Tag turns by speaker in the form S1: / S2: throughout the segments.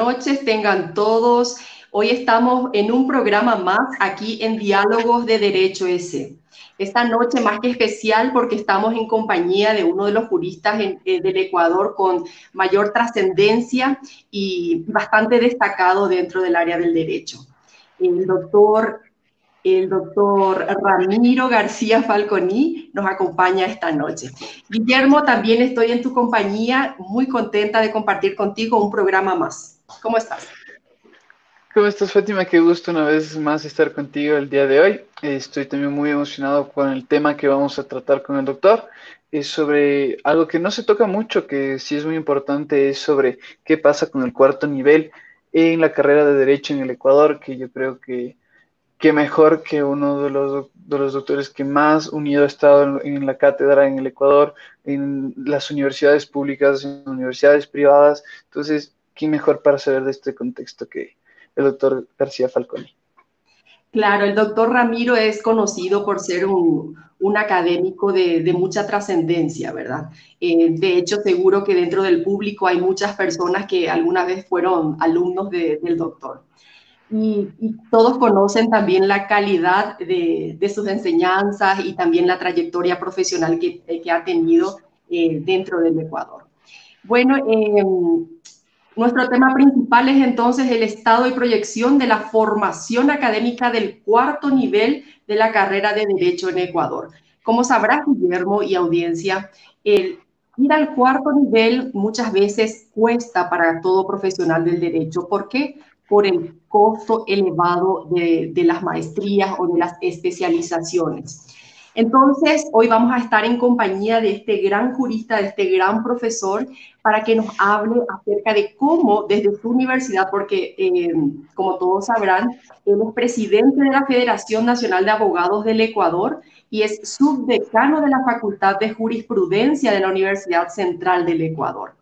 S1: Noches, tengan todos. Hoy estamos en un programa más aquí en Diálogos de Derecho S. Esta noche más que especial porque estamos en compañía de uno de los juristas eh, del Ecuador con mayor trascendencia y bastante destacado dentro del área del derecho. El doctor el doctor Ramiro García Falconi nos acompaña esta noche. Guillermo, también estoy en tu compañía, muy contenta de compartir contigo un programa más. ¿Cómo estás?
S2: ¿Cómo estás, Fátima? Qué gusto una vez más estar contigo el día de hoy. Estoy también muy emocionado con el tema que vamos a tratar con el doctor. Es sobre algo que no se toca mucho, que sí es muy importante, es sobre qué pasa con el cuarto nivel en la carrera de Derecho en el Ecuador, que yo creo que qué mejor que uno de los, de los doctores que más unido ha estado en, la cátedra en el Ecuador, en las universidades públicas, en universidades privadas. Entonces, ¿quién mejor para saber de este contexto que el doctor García Falconi?
S1: Claro, el doctor Ramiro es conocido por ser un, un académico de, de mucha trascendencia, ¿verdad? Eh, de hecho, seguro que dentro del público hay muchas personas que alguna vez fueron alumnos de, del doctor y, todos conocen también la calidad de, sus enseñanzas y también la trayectoria profesional que, eh, ha tenido eh, dentro del Ecuador. Bueno, em, nuestro tema principal es entonces el estado y proyección de la formación académica del cuarto nivel de la carrera de Derecho en Ecuador. Como sabrá Guillermo y audiencia, ir al cuarto nivel muchas veces cuesta para todo profesional del derecho. ¿Por qué? por el costo elevado de, las maestrías o de las especializaciones. Entonces, hoy vamos a estar en compañía de este gran jurista, de este gran profesor, para que nos hable acerca de cómo desde su universidad, porque eh, como todos sabrán, él es presidente de la Federación Nacional de Abogados del Ecuador y es subdecano de la Facultad de Jurisprudencia de la Universidad Central del Ecuador.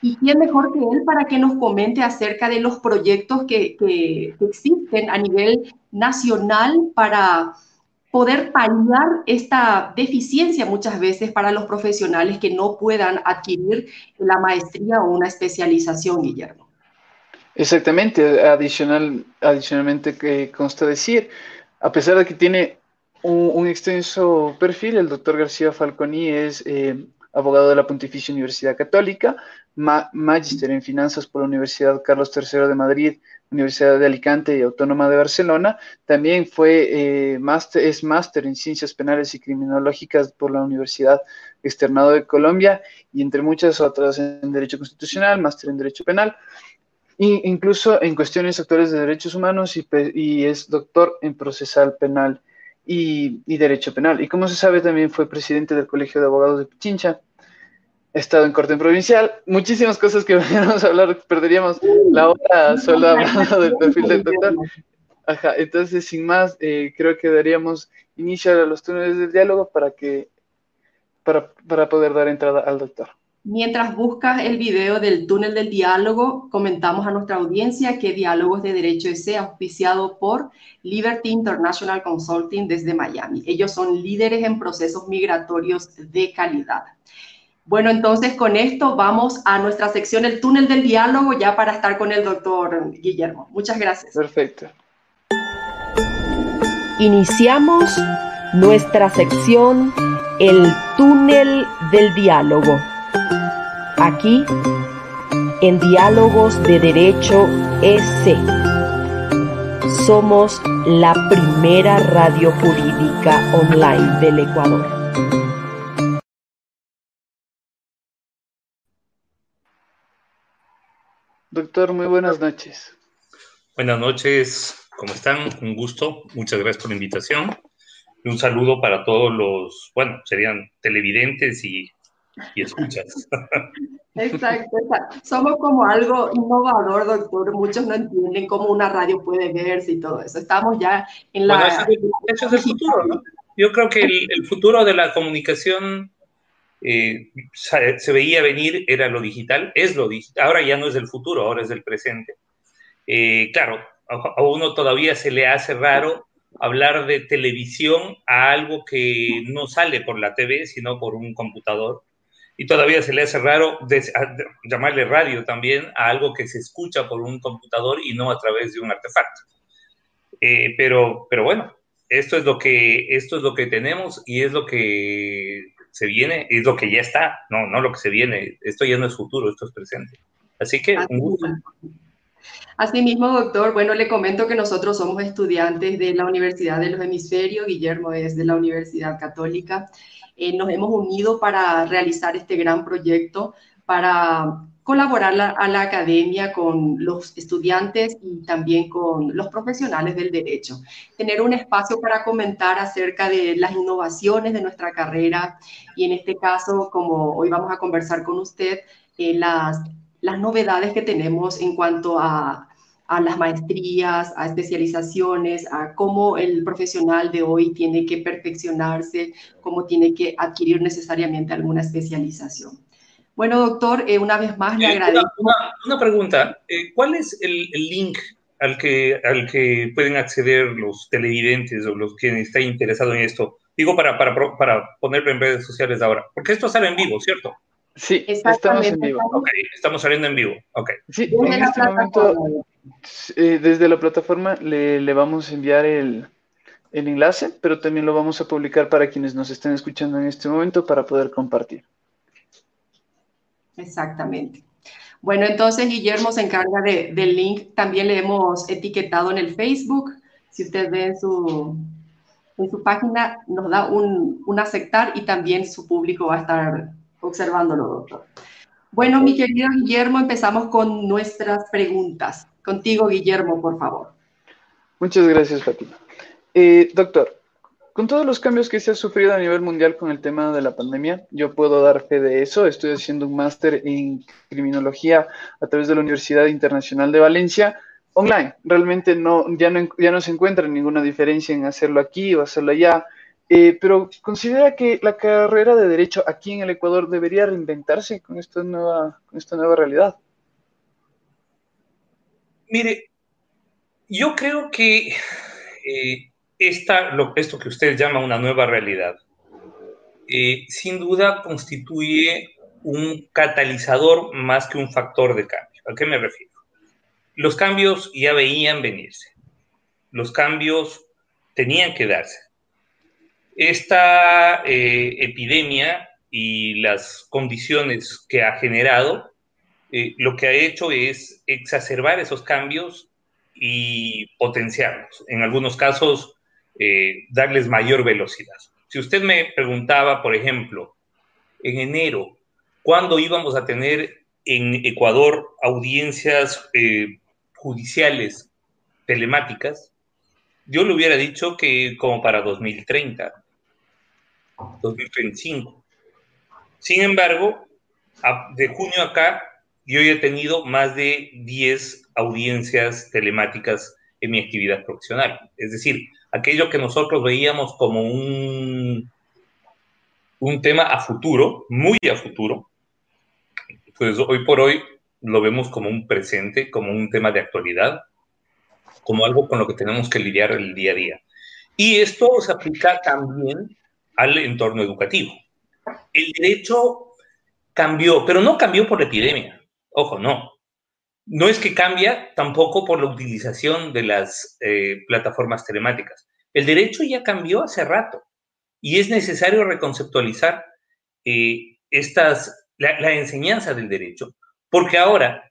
S1: ¿Y quién mejor que él para que nos comente acerca de los proyectos que, que, existen a nivel nacional para poder paliar esta deficiencia muchas veces para los profesionales que no puedan adquirir la maestría o una especialización, Guillermo?
S2: Exactamente, adicional, adicionalmente que consta decir, a pesar de que tiene un, extenso perfil, el doctor García Falconi es eh, abogado de la Pontificia Universidad Católica, magíster en finanzas por la Universidad Carlos III de Madrid, Universidad de Alicante y Autónoma de Barcelona. También fue eh, es máster en ciencias penales y criminológicas por la Universidad Externado de Colombia y entre muchas otras en Derecho Constitucional, máster en Derecho Penal. E incluso en cuestiones actuales de derechos humanos y, es doctor en procesal penal y, y, derecho penal. Y como se sabe, también fue presidente del Colegio de Abogados de Pichincha estado en corte provincial, muchísimas cosas que vamos a hablar, perderíamos la hora solo del perfil del doctor. Ajá, entonces sin más, eh, creo que daríamos inicio a los túneles del diálogo para que para, para poder dar entrada al doctor.
S1: Mientras buscas el video del túnel del diálogo, comentamos a nuestra audiencia que Diálogos de Derecho es auspiciado por Liberty International Consulting desde Miami. Ellos son líderes en procesos migratorios de calidad. Bueno, entonces con esto vamos a nuestra sección El túnel del diálogo ya para estar con el doctor Guillermo. Muchas gracias.
S2: Perfecto.
S3: Iniciamos nuestra sección El túnel del diálogo. Aquí, en Diálogos de Derecho S. Somos la primera radio jurídica online del Ecuador.
S2: Doctor, muy buenas noches.
S4: Buenas noches, ¿cómo están? Un gusto, muchas gracias por la invitación. Y un saludo para todos los, bueno, serían televidentes y, y escuchas.
S1: Exacto, somos como algo innovador, doctor. Muchos no entienden cómo una radio puede verse y todo eso. Estamos ya en la...
S4: Bueno, eso, es el futuro, ¿no? Yo creo que el, futuro de la comunicación eh, se veía venir, era lo digital, es lo digital. Ahora ya no es del futuro, ahora es del presente. Eh, claro, a uno todavía se le hace raro hablar de televisión a algo que no sale por la TV, sino por un computador y todavía se le hace raro llamarle radio también a algo que se escucha por un computador y no a través de un artefacto. Eh, pero, pero bueno, esto es, lo que, esto es lo que tenemos y es lo que se viene, es lo que ya está, no, no lo que se viene, esto ya no es futuro, esto es presente. Así que un gusto.
S1: Asimismo, doctor, bueno, le comento que nosotros somos estudiantes de la Universidad de los Hemisferios, Guillermo es de la Universidad Católica, eh, nos hemos unido para realizar este gran proyecto, para colaborar a la academia con los estudiantes y también con los profesionales del derecho. Tener un espacio para comentar acerca de las innovaciones de nuestra carrera y en este caso, como hoy vamos a conversar con usted, eh, las, novedades que tenemos en cuanto a a las maestrías, a especializaciones, a cómo el profesional de hoy tiene que perfeccionarse, cómo tiene que adquirir necesariamente alguna especialización. Bueno, doctor, eh, una vez más le eh, agradezco.
S4: Una, pregunta, eh, ¿cuál es el, link al que, al que pueden acceder los televidentes o los que estén interesados en esto? Digo para, para, para ponerlo en redes sociales ahora, porque esto sale en vivo, ¿cierto?
S2: Sí, estamos en vivo.
S4: estamos saliendo en vivo. Okay.
S2: Sí, en este momento eh, desde la plataforma le, vamos a enviar el, enlace, pero también lo vamos a publicar para quienes nos estén escuchando en este momento para poder compartir.
S1: Exactamente. Bueno, entonces Guillermo se encarga del link. También le hemos etiquetado en el Facebook. Si usted ve en su, en su página, nos da un, un aceptar y también su público va a estar observándolo, doctor. Bueno, mi querido Guillermo, empezamos con nuestras preguntas. Contigo, Guillermo, por favor.
S2: Muchas gracias, Fátima. Eh, doctor, con todos los cambios que se ha sufrido a nivel mundial con el tema de la pandemia, yo puedo dar fe de eso. Estoy haciendo un máster en criminología a través de la Universidad Internacional de Valencia online. Realmente no, ya, no, ya no se encuentra ninguna diferencia en hacerlo aquí o hacerlo allá. Eh, pero considera que la carrera de derecho aquí en el Ecuador debería reinventarse con esta nueva, con esta nueva realidad.
S4: Mire, yo creo que eh, esto que usted llama una nueva realidad, eh, sin duda constituye un catalizador más que un factor de cambio. ¿A qué me refiero? Los cambios ya veían venirse. Los cambios tenían que darse. Esta eh, epidemia y las condiciones que ha generado eh, lo que ha hecho es exacerbar esos cambios y potenciarlos. En algunos casos, eh, darles mayor velocidad. Si usted me preguntaba, por ejemplo, en enero, ¿cuándo íbamos a tener en Ecuador audiencias eh, judiciales telemáticas? Yo le hubiera dicho que como para 2030, 2035. Sin embargo, de junio acá yo he tenido más de 10 audiencias telemáticas en mi actividad profesional. Es decir, aquello que nosotros veíamos como un, un tema a futuro, muy a futuro, pues hoy por hoy lo vemos como un presente, como un tema de actualidad, como algo con lo que tenemos que lidiar el día a día. Y esto se aplica también al entorno educativo. El derecho cambió, pero no cambió por epidemia. Ojo, no. No es que cambia tampoco por la utilización de las eh, plataformas telemáticas. El derecho ya cambió hace rato y es necesario reconceptualizar eh, estas, la, enseñanza del derecho, porque ahora,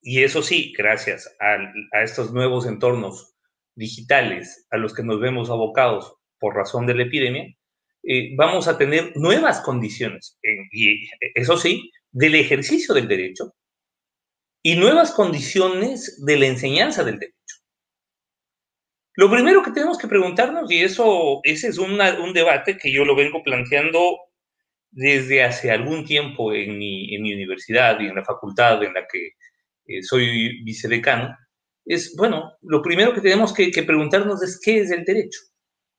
S4: y eso sí, gracias a, estos nuevos entornos digitales a los que nos vemos abocados por razón de la epidemia, eh, vamos a tener nuevas condiciones, y eso sí, del ejercicio del derecho y nuevas condiciones de la enseñanza del derecho. Lo primero que tenemos que preguntarnos, y eso ese es un debate que yo lo vengo planteando desde hace algún tiempo en mi, en mi universidad y en la facultad en la que eh, soy vicedecano, es, bueno, lo primero que tenemos que, preguntarnos es qué es el derecho.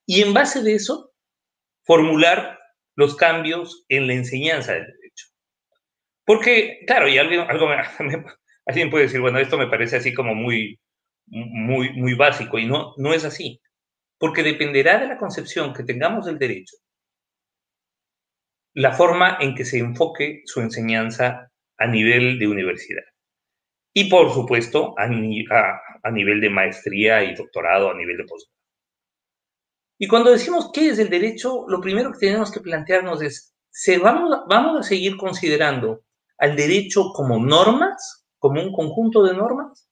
S4: Y en base de eso, formular los cambios en la enseñanza del derecho. Porque, claro, y alguien, algo, alguien puede decir, bueno, esto me parece así como muy, muy, muy básico, y no, no es así. Porque dependerá de la concepción que tengamos del derecho, la forma en que se enfoque su enseñanza a nivel de universidad. Y por supuesto, a, a, a nivel de maestría y doctorado, a nivel de posgrado. Y cuando decimos qué es el derecho, lo primero que tenemos que plantearnos es, ¿se vamos, ¿vamos a seguir considerando al derecho como normas, como un conjunto de normas?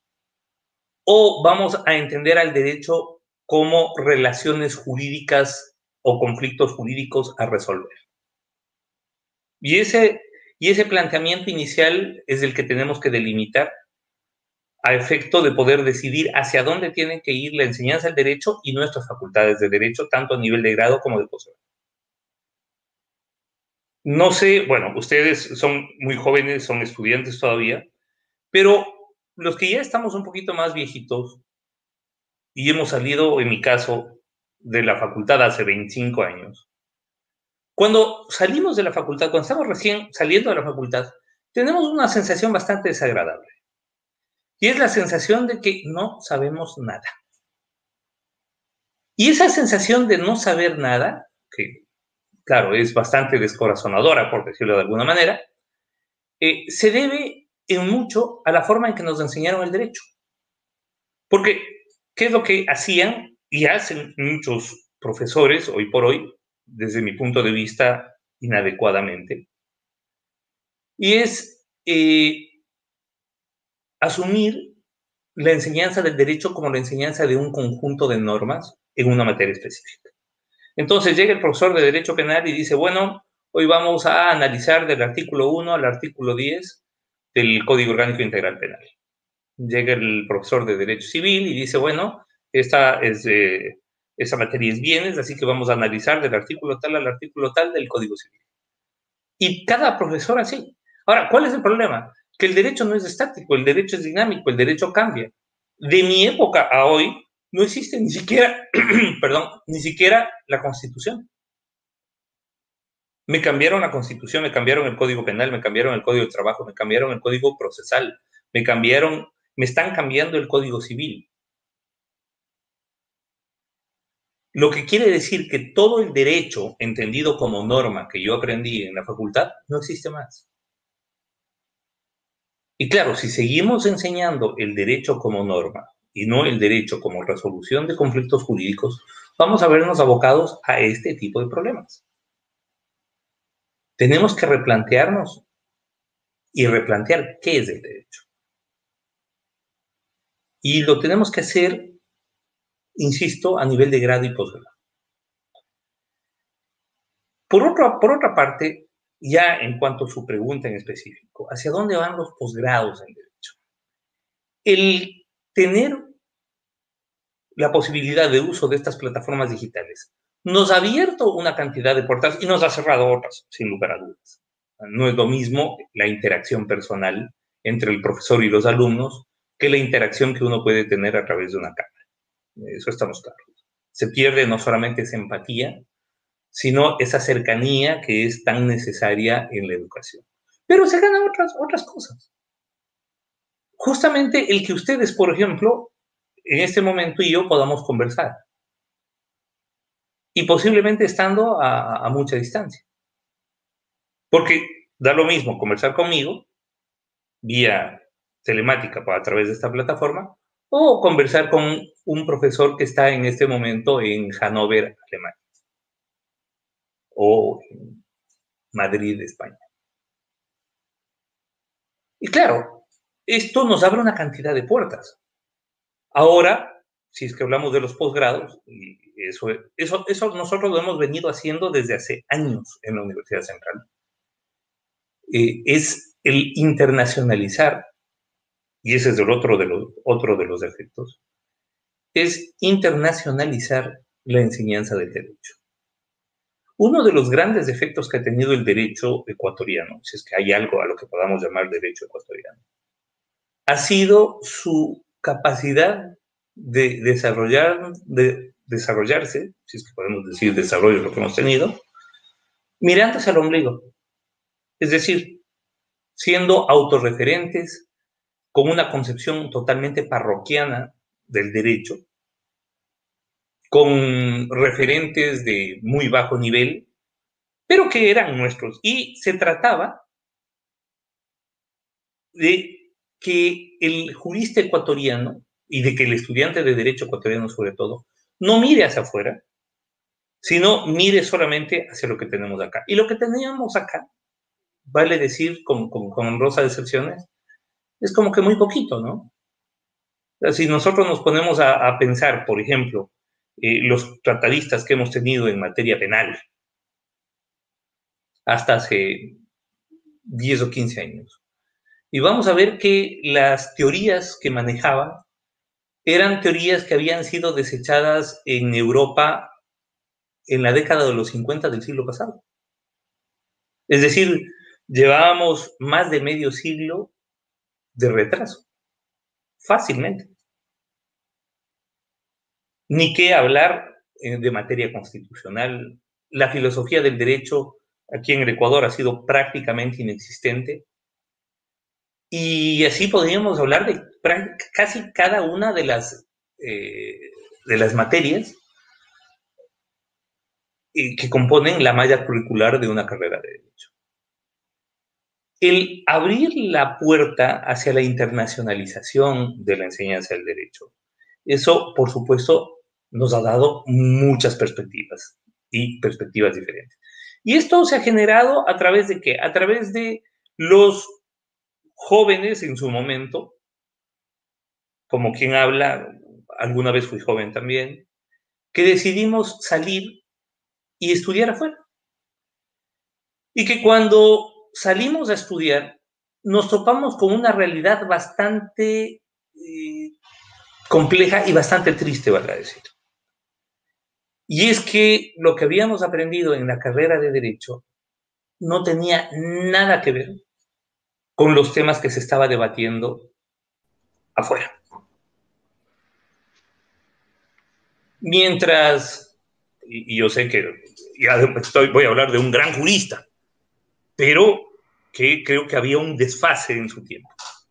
S4: ¿O vamos a entender al derecho como relaciones jurídicas o conflictos jurídicos a resolver? Y ese, y ese planteamiento inicial es el que tenemos que delimitar a efecto de poder decidir hacia dónde tiene que ir la enseñanza del derecho y nuestras facultades de derecho, tanto a nivel de grado como de posgrado. No sé, bueno, ustedes son muy jóvenes, son estudiantes todavía, pero los que ya estamos un poquito más viejitos y hemos salido, en mi caso, de la facultad hace 25 años, cuando salimos de la facultad, cuando estamos recién saliendo de la facultad, tenemos una sensación bastante desagradable y es la sensación de que no sabemos nada. Y esa sensación de no saber nada, que claro, es bastante descorazonadora, por decirlo de alguna manera, eh, se debe en mucho a la forma en que nos enseñaron el derecho. Porque, ¿qué es lo que hacían y hacen muchos profesores hoy por hoy, desde mi punto de vista, inadecuadamente? Y es eh, asumir la enseñanza del derecho como la enseñanza de un conjunto de normas en una materia específica. Entonces llega el profesor de Derecho Penal y dice, bueno, hoy vamos a analizar del artículo 1 al artículo 10 del Código Orgánico Integral Penal. Llega el profesor de Derecho Civil y dice, bueno, esta, es, esta materia es bienes, así que vamos a analizar del artículo tal al artículo tal del Código Civil. Y cada profesor así. Ahora, ¿cuál es el problema? que el derecho no es estático, el derecho es dinámico, el derecho cambia. De mi época a hoy no existe ni siquiera, perdón, ni siquiera la constitución. Me cambiaron la constitución, me cambiaron el código penal, me cambiaron el código de trabajo, me cambiaron el código procesal, me cambiaron, me están cambiando el código civil. Lo que quiere decir que todo el derecho entendido como norma que yo aprendí en la facultad no existe más. Y claro, si seguimos enseñando el derecho como norma y no el derecho como resolución de conflictos jurídicos, vamos a vernos abocados a este tipo de problemas. Tenemos que replantearnos y replantear qué es el derecho. Y lo tenemos que hacer, insisto, a nivel de grado y posgrado. Por otra, por otra parte, ya en cuanto a su pregunta en específico, ¿hacia dónde van los posgrados en derecho? El tener la posibilidad de uso de estas plataformas digitales nos ha abierto una cantidad de puertas y nos ha cerrado otras, sin lugar a dudas. No es lo mismo la interacción personal entre el profesor y los alumnos que la interacción que uno puede tener a través de una cámara. Eso estamos claros. Se pierde no solamente esa empatía, sino esa cercanía que es tan necesaria en la educación. Pero se ganan otras, otras cosas. Justamente el que ustedes, por ejemplo, en este momento y yo podamos conversar. Y posiblemente estando a, mucha distancia. Porque Da lo mismo conversar conmigo vía telemática a través de esta plataforma o conversar con un profesor que está en este momento en Hannover, Alemania, o en Madrid, España. Y claro, esto nos abre una cantidad de puertas. Ahora, si es que hablamos de los posgrados, y eso, eso, eso nosotros lo hemos venido haciendo desde hace años en la Universidad Central, eh, es el internacionalizar, y ese es el otro de los, otro de los efectos, es internacionalizar la enseñanza del derecho. Uno de los grandes efectos que ha tenido el derecho ecuatoriano, si es que hay algo a lo que podamos llamar derecho ecuatoriano, ha sido su capacidad de, desarrollar, de desarrollarse, si es que podemos decir desarrollo lo que hemos tenido, mirándose al ombligo. Es decir, siendo autorreferentes, con una concepción totalmente parroquiana del derecho, con referentes de muy bajo nivel, pero que eran nuestros. Y se trataba de que el jurista ecuatoriano y de que el estudiante de derecho ecuatoriano sobre todo, no mire hacia afuera, sino mire solamente hacia lo que tenemos acá. Y lo que teníamos acá, vale decir con, con, con honrosas excepciones, es como que muy poquito, ¿no? si nosotros nos ponemos a, pensar, por ejemplo, eh, los tratadistas que hemos tenido en materia penal hasta hace 10 o 15 años, y vamos a ver que las teorías que manejaban eran teorías que habían sido desechadas en Europa en la década de los 50 del siglo pasado. Es decir, llevábamos más de medio siglo de retraso, fácilmente. Ni qué hablar eh, de materia constitucional. La filosofía del derecho aquí en el Ecuador ha sido prácticamente inexistente. Y así podríamos hablar de casi cada una de las, eh, de las materias eh, que componen la malla curricular de una carrera de derecho el abrir la puerta hacia la internacionalización de la enseñanza del derecho, eso, por supuesto, nos ha dado muchas perspectivas y perspectivas diferentes. Y esto se ha generado a través de qué? A través de los jóvenes en su momento, como quien habla, alguna vez fui joven también, que decidimos salir y estudiar afuera. Y que cuando salimos a estudiar, nos topamos con una realidad bastante eh, compleja y bastante triste, valga decir. Y es que lo que habíamos aprendido en la carrera de Derecho no tenía nada que ver con los temas que se estaba debatiendo afuera. Mientras, y, yo sé que estoy, voy a hablar de un gran jurista, pero que creo que había un desfase en su tiempo.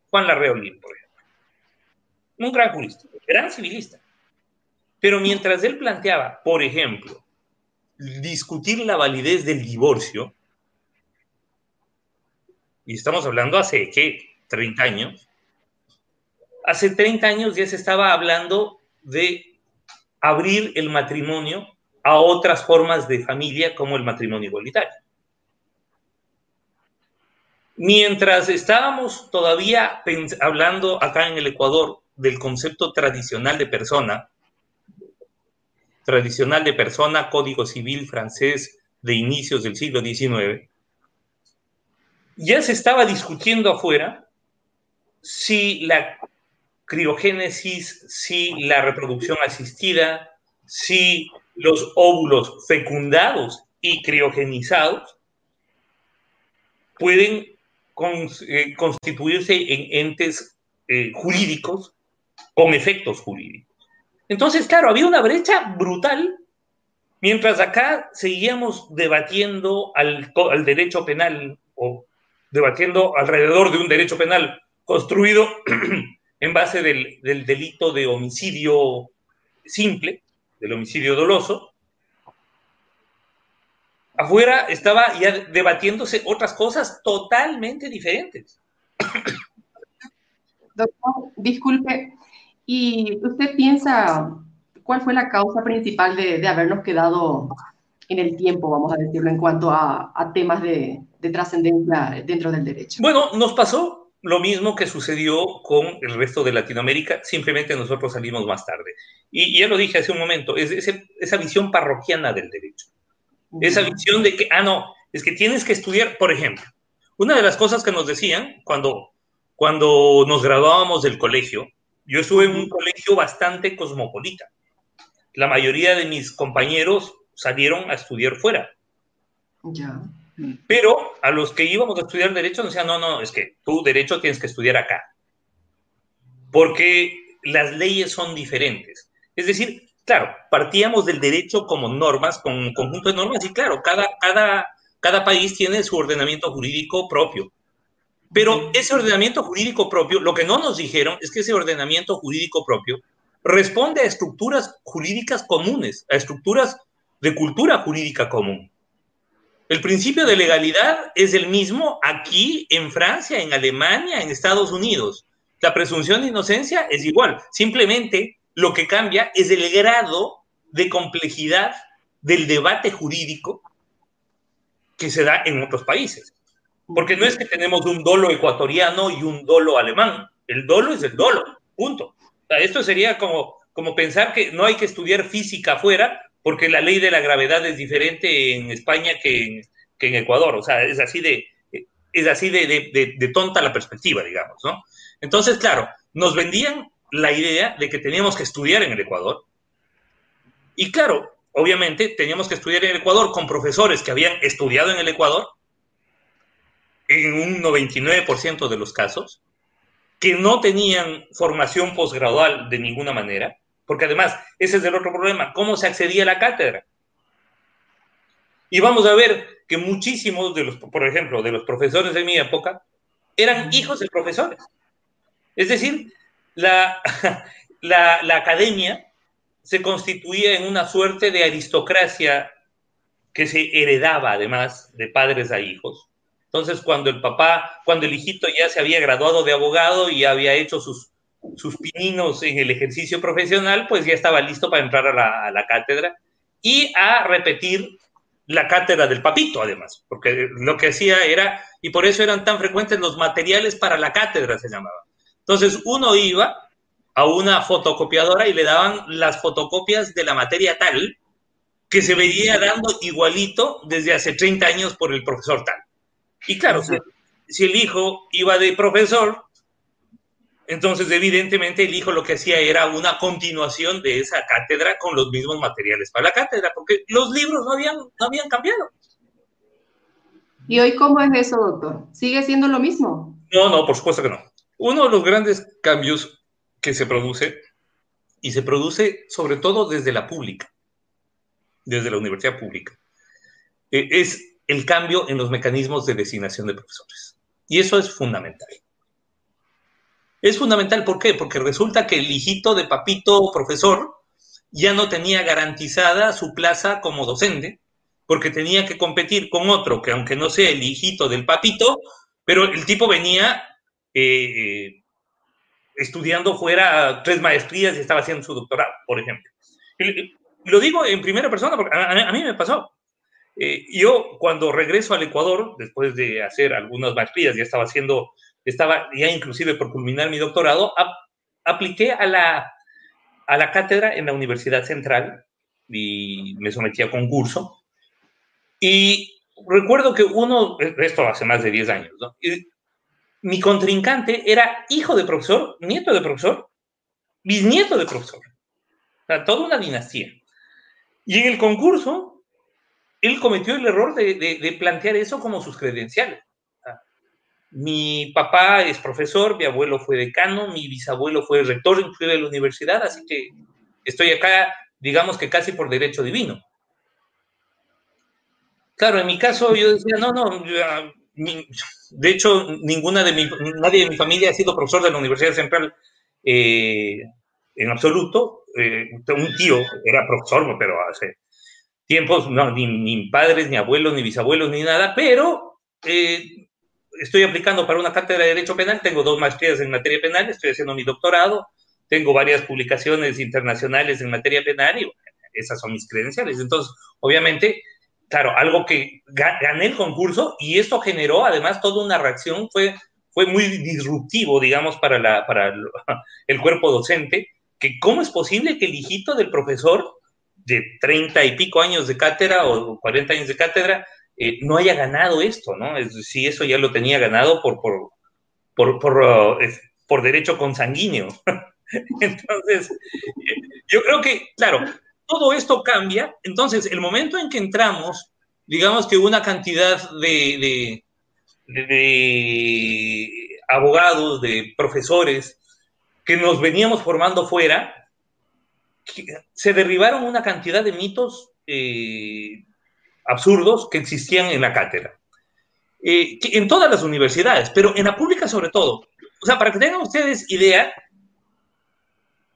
S4: Juan Larreolín, por ejemplo. Un gran jurista, gran civilista. Pero mientras él planteaba, por ejemplo, discutir la validez del divorcio, y estamos hablando hace, ¿qué? 30 años. Hace 30 años ya se estaba hablando de abrir el matrimonio a otras formas de familia como el matrimonio igualitario. Mientras estábamos todavía hablando acá en el Ecuador del concepto tradicional de persona, tradicional de persona, código civil francés de inicios del siglo XIX, ya se estaba discutiendo afuera si la criogénesis, si la reproducción asistida, si los óvulos fecundados y criogenizados pueden eh, constituirse en entes eh, jurídicos con efectos jurídicos. Entonces, claro, había una brecha brutal, mientras acá seguíamos debatiendo al, al derecho penal o debatiendo alrededor de un derecho penal construido en base del, del, delito de homicidio simple, del homicidio doloso. afuera estaba ya debatiéndose otras cosas totalmente diferentes.
S1: Doctor, disculpe, ¿y usted piensa cuál fue la causa principal de, habernos quedado en el tiempo, vamos a decirlo, en cuanto a, temas de, trascendencia dentro del derecho?
S4: Bueno, nos pasó lo mismo que sucedió con el resto de Latinoamérica, simplemente nosotros salimos más tarde. Y, ya lo dije hace un momento, es esa visión parroquiana del derecho. Esa visión de que, ah, no, es que tienes que estudiar, por ejemplo, una de las cosas que nos decían cuando, cuando nos graduábamos del colegio, yo estuve en un colegio bastante cosmopolita. La mayoría de mis compañeros salieron a estudiar fuera.
S1: Ya.
S4: Pero a los que íbamos a estudiar derecho nos decían, no, no, es que tú derecho tienes que estudiar acá. Porque las leyes son diferentes. Es decir, claro, partíamos del derecho como normas, con un conjunto de normas, y claro, cada, cada, cada país tiene su ordenamiento jurídico propio. Pero ese ordenamiento jurídico propio, lo que no nos dijeron es que ese ordenamiento jurídico propio responde a estructuras jurídicas comunes, a estructuras de cultura jurídica común. El principio de legalidad es el mismo aquí, en Francia, en Alemania, en Estados Unidos. La presunción de inocencia es igual. Simplemente lo que cambia es el grado de complejidad del debate jurídico que se da en otros países. Porque no es que tenemos un dolo ecuatoriano y un dolo alemán. El dolo es el dolo, punto. esto sería como, como pensar que no hay que estudiar física afuera porque la ley de la gravedad es diferente en España que en, Ecuador. O sea, es así de, es así de tonta la perspectiva, digamos, ¿no? Entonces, claro, nos vendían la idea de que teníamos que estudiar en el Ecuador. Y claro, obviamente teníamos que estudiar en el Ecuador con profesores que habían estudiado en el Ecuador, en un 99% de los casos, que no tenían formación posgradual de ninguna manera, porque además ese es el otro problema, ¿cómo se accedía a la cátedra? Y vamos a ver que muchísimos de los, por ejemplo, de los profesores de mi época, eran hijos de profesores. Es decir, la, la, academia se constituía en una suerte de aristocracia que se heredaba además de padres a hijos. Entonces, cuando el papá, cuando el hijito ya se había graduado de abogado y había hecho sus, sus pininos en el ejercicio profesional, pues ya estaba listo para entrar a la, a la cátedra y a repetir la cátedra del papito, además, porque lo que hacía era, y por eso eran tan frecuentes los materiales para la cátedra, se llamaba. Entonces uno iba a una fotocopiadora y le daban las fotocopias de la materia tal que se veía dando igualito desde hace 30 años por el profesor tal. Y claro, si, el hijo iba de profesor, entonces evidentemente el hijo lo que hacía era una continuación de esa cátedra con los mismos materiales para la cátedra, porque los libros no habían, no habían cambiado.
S1: ¿Y hoy cómo es eso, doctor? ¿Sigue siendo lo mismo?
S4: No, no, por supuesto que no. Uno de los grandes cambios que se produce, y se produce sobre todo desde la pública, desde la universidad pública, eh, es el cambio en los mecanismos de designación de profesores. Y eso es fundamental. Es fundamental, ¿por qué? Porque resulta que el hijito de papito profesor ya no tenía garantizada su plaza como docente, porque tenía que competir con otro que aunque no sea el hijito del papito, pero el tipo venía eh, eh, estudiando fuera tres maestrías y estaba haciendo su doctorado, por ejemplo. lo digo en primera persona porque a, mí me pasó. Eh, yo cuando regreso al Ecuador, después de hacer algunas maestrías, ya estaba haciendo, estaba ya inclusive por culminar mi doctorado, apliqué a la, a la cátedra en la Universidad Central y me sometí a concurso. Y recuerdo que uno, esto hace más de 10 años, ¿no? mi contrincante era hijo de profesor, nieto de profesor, bisnieto de profesor. O sea, toda una dinastía. Y en el concurso, él cometió el error de, plantear eso como sus credenciales. Mi papá es profesor, mi abuelo fue decano, mi bisabuelo fue rector inclusive de la universidad, así que estoy acá, digamos que casi por derecho divino. Claro, en mi caso yo decía, no, no, de hecho, ninguna de mi, nadie de mi familia ha sido profesor de la Universidad Central eh, en absoluto. Eh, un tío era profesor, pero hace tiempos, no, ni, padres, ni abuelos, ni bisabuelos, ni nada, pero eh, estoy aplicando para una cátedra de Derecho Penal, tengo dos maestrías en materia penal, estoy haciendo mi doctorado, tengo varias publicaciones internacionales en materia penal y esas son mis credenciales. Entonces, obviamente, claro, algo que gané el concurso y esto generó además toda una reacción, fue, fue muy disruptivo, digamos, para, la, para el cuerpo docente, que cómo es posible que el hijito del profesor de 30 y pico años de cátedra o 40 años de cátedra eh, no haya ganado esto, ¿no? Es decir, eso ya lo tenía ganado por, por, por, por, uh, por derecho consanguíneo. Entonces, yo creo que, claro, todo esto cambia. Entonces, el momento en que entramos, digamos que una cantidad de, de, abogados, de profesores que nos veníamos formando fuera, se derribaron una cantidad de mitos eh, absurdos que existían en la cátedra. Eh, en todas las universidades, pero en la pública sobre todo. O sea, para que tengan ustedes idea,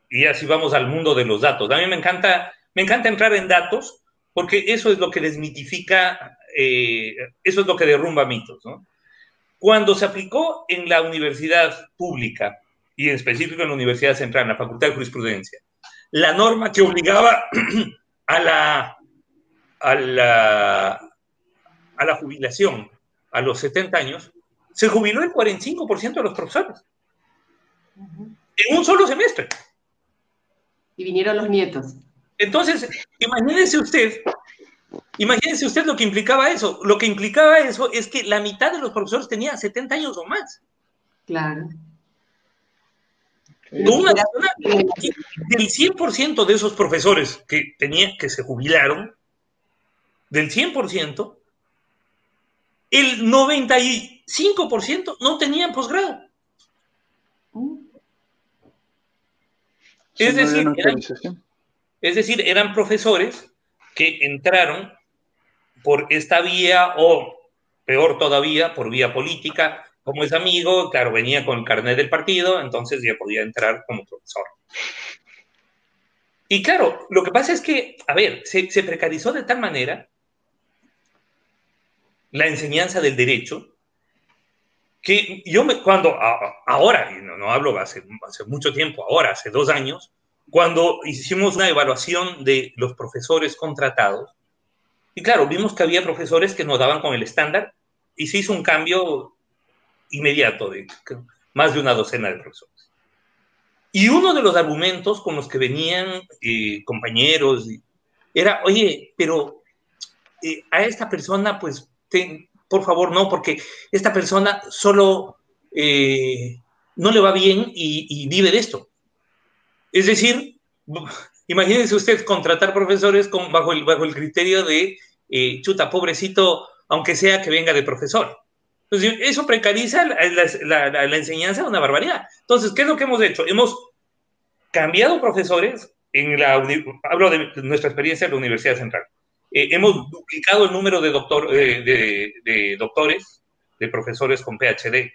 S4: y así vamos al mundo de los datos. A mí me encanta, me encanta entrar en datos porque eso es lo que desmitifica, eh, eso es lo que derrumba mitos. Cuando se aplicó en la universidad pública, y en específico en la Universidad Central, en la Facultad de Jurisprudencia, la norma que obligaba a la, a la, a la jubilación a los 70 años, se jubiló el 45% de los profesores. En un solo semestre.
S1: Y vinieron los nietos.
S4: Entonces, imagínense usted, imagínense usted lo que implicaba eso. Lo que implicaba eso es que la mitad de los profesores tenían 70 años o más.
S1: Claro.
S4: Una del 100% de esos profesores que, tenían, que se jubilaron, del 100%, el 95% no tenían posgrado. Es decir, eran, es decir, eran profesores que entraron por esta vía o, peor todavía, por vía política. Como es amigo, claro, venía con el carnet del partido, entonces ya podía entrar como profesor. Y claro, lo que pasa es que, a ver, se, precarizó de tal manera la enseñanza del derecho que yo me, cuando ahora, y no, no hablo hace, hace mucho tiempo, ahora, hace dos años, cuando hicimos una evaluación de los profesores contratados, y claro, vimos que había profesores que no daban con el estándar y se hizo un cambio inmediato de más de una docena de profesores. Y uno de los argumentos con los que venían eh, compañeros era, oye, pero eh, a esta persona, pues, por favor, no, porque esta persona solo eh, no le va bien y vive de esto. Es decir, imagínense usted contratar profesores con, bajo, el, bajo el criterio de, eh, chuta, pobrecito, aunque sea que venga de profesor. Entonces, eso precariza la, enseñanza una barbaridad. Entonces, ¿qué es lo que hemos hecho? Hemos cambiado profesores, en la, hablo de nuestra experiencia en la Universidad Central. Eh, hemos duplicado el número de, doctor, de, de, doctores, de profesores con PhD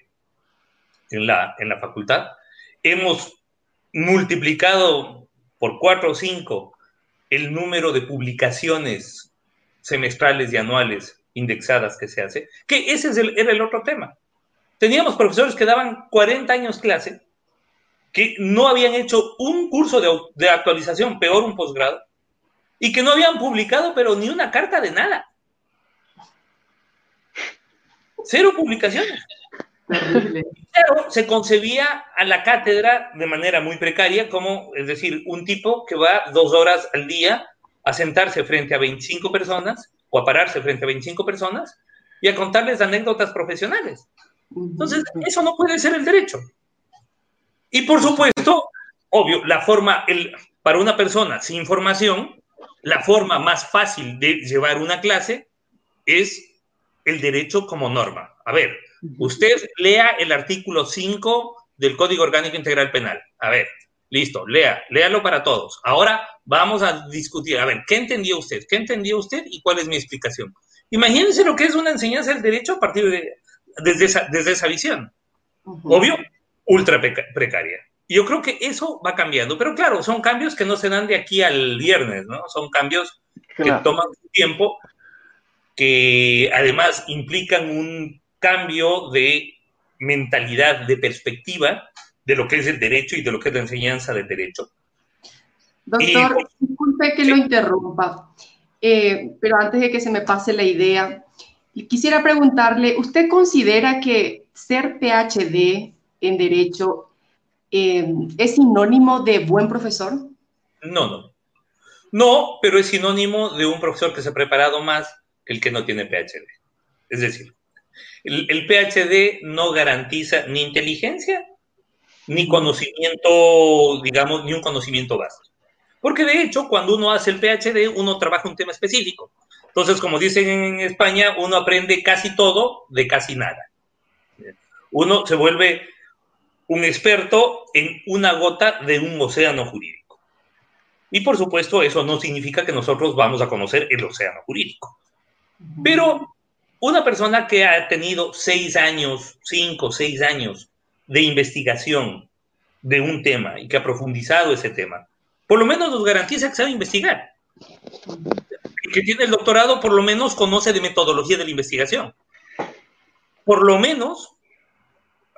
S4: en la, en la facultad. Hemos multiplicado por cuatro o cinco el número de publicaciones semestrales y anuales indexadas que se hace, que ese era el otro tema. Teníamos profesores que daban 40 años clase, que no habían hecho un curso de, de actualización, peor un posgrado, y que no habían publicado, pero ni una carta de nada. Cero publicaciones. Pero se concebía a la cátedra de manera muy precaria, como, es decir, un tipo que va dos horas al día a sentarse frente a 25 personas o a pararse frente a 25 personas y a contarles anécdotas profesionales. Entonces, eso no puede ser el derecho. Y por supuesto, obvio, la forma, el, para una persona sin formación, la forma más fácil de llevar una clase es el derecho como norma. A ver, Usted lea el artículo 5 del Código Orgánico Integral Penal. A ver, listo, lea, léalo para todos. Ahora vamos a discutir, a ver, ¿qué entendió usted? ¿Qué entendió usted y cuál es mi explicación? Imagínense lo que es una enseñanza del derecho a partir de desde esa, desde esa visión. Obvio, ultra precaria. Yo creo que eso va cambiando, pero claro, son cambios que no se dan de aquí al viernes, ¿no? Son cambios que toman tiempo, que además implican un cambio de mentalidad, de perspectiva de lo que es el derecho y de lo que es la enseñanza del derecho.
S1: Doctor, disculpe que lo interrumpa, eh, pero antes de que se me pase la idea, quisiera preguntarle, ¿usted considera que ser PhD en derecho eh, es sinónimo de buen profesor?
S4: No, no. No, pero es sinónimo de un profesor que se ha preparado más el que no tiene PhD. Es decir, el, PhD no garantiza ni inteligencia, ni conocimiento, digamos, ni un conocimiento básico. Porque de hecho, cuando uno hace el PhD, uno trabaja un tema específico. Entonces, como dicen en España, uno aprende casi todo de casi nada. Uno se vuelve un experto en una gota de un océano jurídico. Y por supuesto, eso no significa que nosotros vamos a conocer el océano jurídico. Pero una persona que ha tenido seis años, cinco, seis años de investigación de un tema y que ha profundizado ese tema, por lo menos nos garantiza que sabe investigar. El que tiene el doctorado por lo menos conoce de metodología de la investigación. Por lo menos,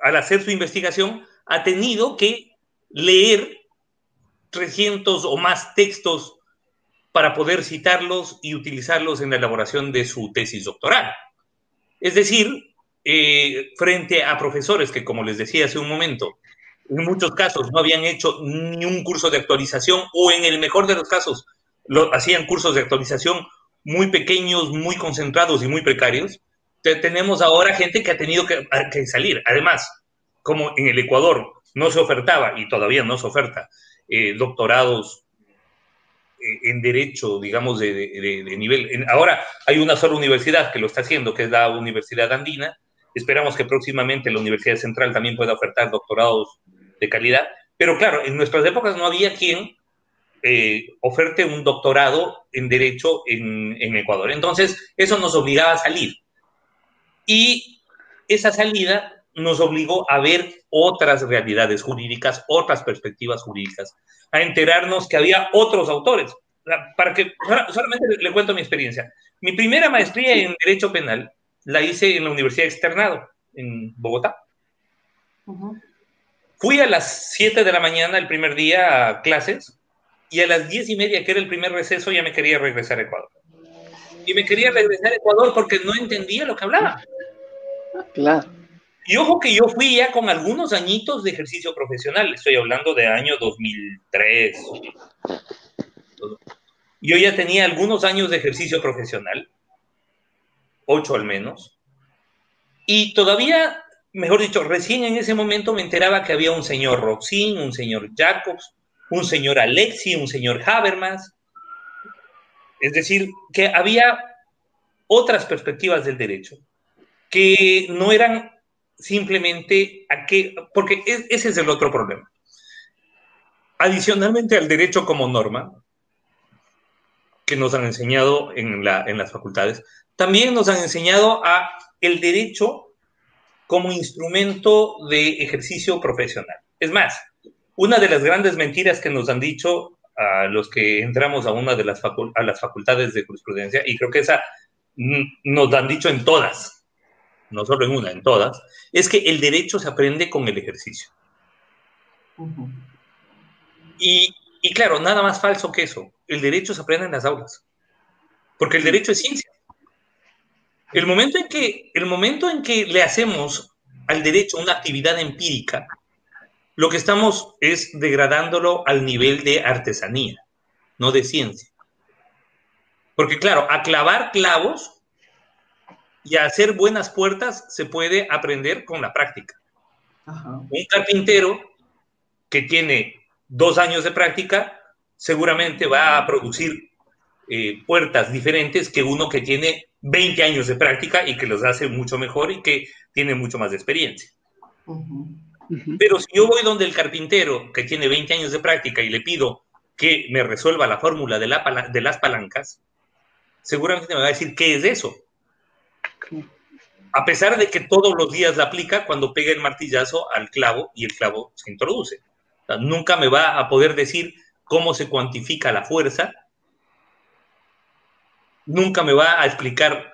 S4: al hacer su investigación, ha tenido que leer 300 o más textos para poder citarlos y utilizarlos en la elaboración de su tesis doctoral. Es decir, eh, frente a profesores que, como les decía hace un momento, en muchos casos no habían hecho ni un curso de actualización o en el mejor de los casos lo, hacían cursos de actualización muy pequeños, muy concentrados y muy precarios. Tenemos ahora gente que ha tenido que, salir. Además, como en el Ecuador no se ofertaba y todavía no se oferta eh, doctorados en derecho, digamos, de, nivel. ahora hay una sola universidad que lo está haciendo, que es la Universidad Andina. Esperamos que próximamente la Universidad Central también pueda ofertar doctorados de calidad. Pero claro, en nuestras épocas no había quien eh, oferte un doctorado en derecho en Ecuador. Entonces, eso nos obligaba a salir. Y esa salida nos obligó a ver otras realidades jurídicas, otras perspectivas jurídicas a enterarnos que había otros autores. Para que solamente le, cuento mi experiencia. Mi primera maestría en Derecho Penal la hice en la Universidad Externado, en Bogotá. Fui a las 7 de la mañana el primer día a clases y a las 10 y media, que era el primer receso, ya me quería regresar a Ecuador. Y me quería regresar a Ecuador porque no entendía lo que hablaba.
S2: Claro.
S4: Y ojo que yo fui ya con algunos añitos de ejercicio profesional, estoy hablando de año 2003. Yo ya tenía algunos años de ejercicio profesional, ocho al menos, y todavía, mejor dicho, recién en ese momento me enteraba que había un señor Roxin, un señor Jacobs, un señor Alexi, un señor Habermas, es decir, que había otras perspectivas del derecho que no eran simplemente a qué, porque ese es el otro problema. Adicionalmente al derecho como norma, que nos han enseñado en, la, en las facultades, también nos han enseñado a el derecho como instrumento de ejercicio profesional. Es más, una de las grandes mentiras que nos han dicho a los que entramos a una de las, a las facultades de jurisprudencia, y creo que esa nos han dicho en todas, no solo en una, en todas, es que el derecho se aprende con el ejercicio. y, y, claro, nada más falso que eso. El derecho se aprende en las aulas. Porque el derecho es ciencia. El momento en que, el momento en que le hacemos al derecho una actividad empírica, lo que estamos es degradándolo al nivel de artesanía, no de ciencia. Porque claro, a clavar clavos y a hacer buenas puertas se puede aprender con la práctica. Un carpintero que tiene dos años de práctica seguramente va a producir eh, puertas diferentes que uno que tiene 20 años de práctica y que los hace mucho mejor y que tiene mucho más de experiencia. Pero si yo voy donde el carpintero que tiene 20 años de práctica y le pido que me resuelva la fórmula de, la, de las palancas, seguramente me va a decir, ¿qué es eso? A pesar de que todos los días la aplica cuando pega el martillazo al clavo y el clavo se introduce. nunca me va a poder decir cómo se cuantifica la fuerza nunca me va a explicar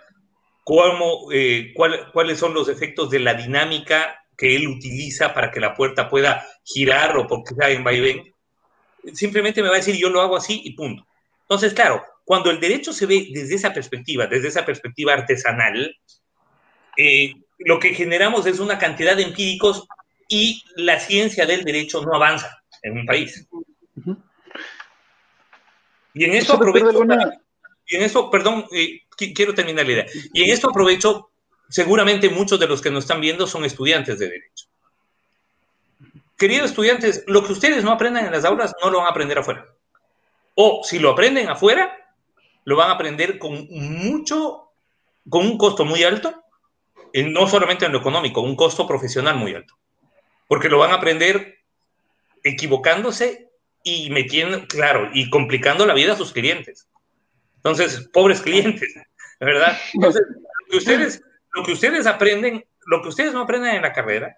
S4: cómo, eh, cuáles son los efectos de la dinámica que él utiliza para que la puerta pueda girar o porque sea en vaivén. Simplemente me va a decir, yo lo hago así y punto. Entonces, claro, cuando el derecho se ve desde esa perspectiva, desde esa perspectiva artesanal, eh, lo que generamos es una cantidad de empíricos y la ciencia del derecho no avanza en un país. Y en esto aprovecho, y en eso, perdón, eh, quiero terminar la idea. Y en esto aprovecho, seguramente muchos de los que nos están viendo son estudiantes de derecho. Queridos estudiantes, lo que ustedes no aprendan en las aulas no lo van a aprender afuera. O si lo aprenden afuera, lo van a aprender con mucho, con un costo muy alto, no solamente en lo económico, un costo profesional muy alto. Porque lo van a aprender equivocándose y metiendo, claro, y complicando la vida a sus clientes. Entonces, pobres clientes, ¿verdad? Entonces, que ustedes, lo que ustedes aprenden, lo que ustedes no aprenden en la carrera,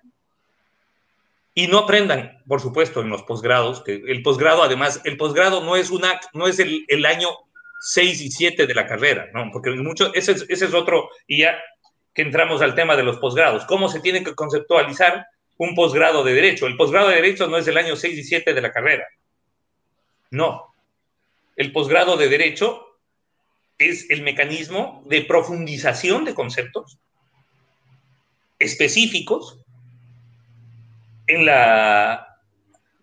S4: y no aprendan, por supuesto, en los posgrados, que el posgrado, además, el posgrado no es, una, no es el, año 6 y 7 de la carrera, ¿no? Porque mucho, ese, es, ese es otro, y ya que entramos al tema de los posgrados, ¿cómo se tiene que conceptualizar un posgrado de Derecho? El posgrado de Derecho no es el año 6 y 7 de la carrera, no. El posgrado de Derecho es el mecanismo de profundización de conceptos específicos en la,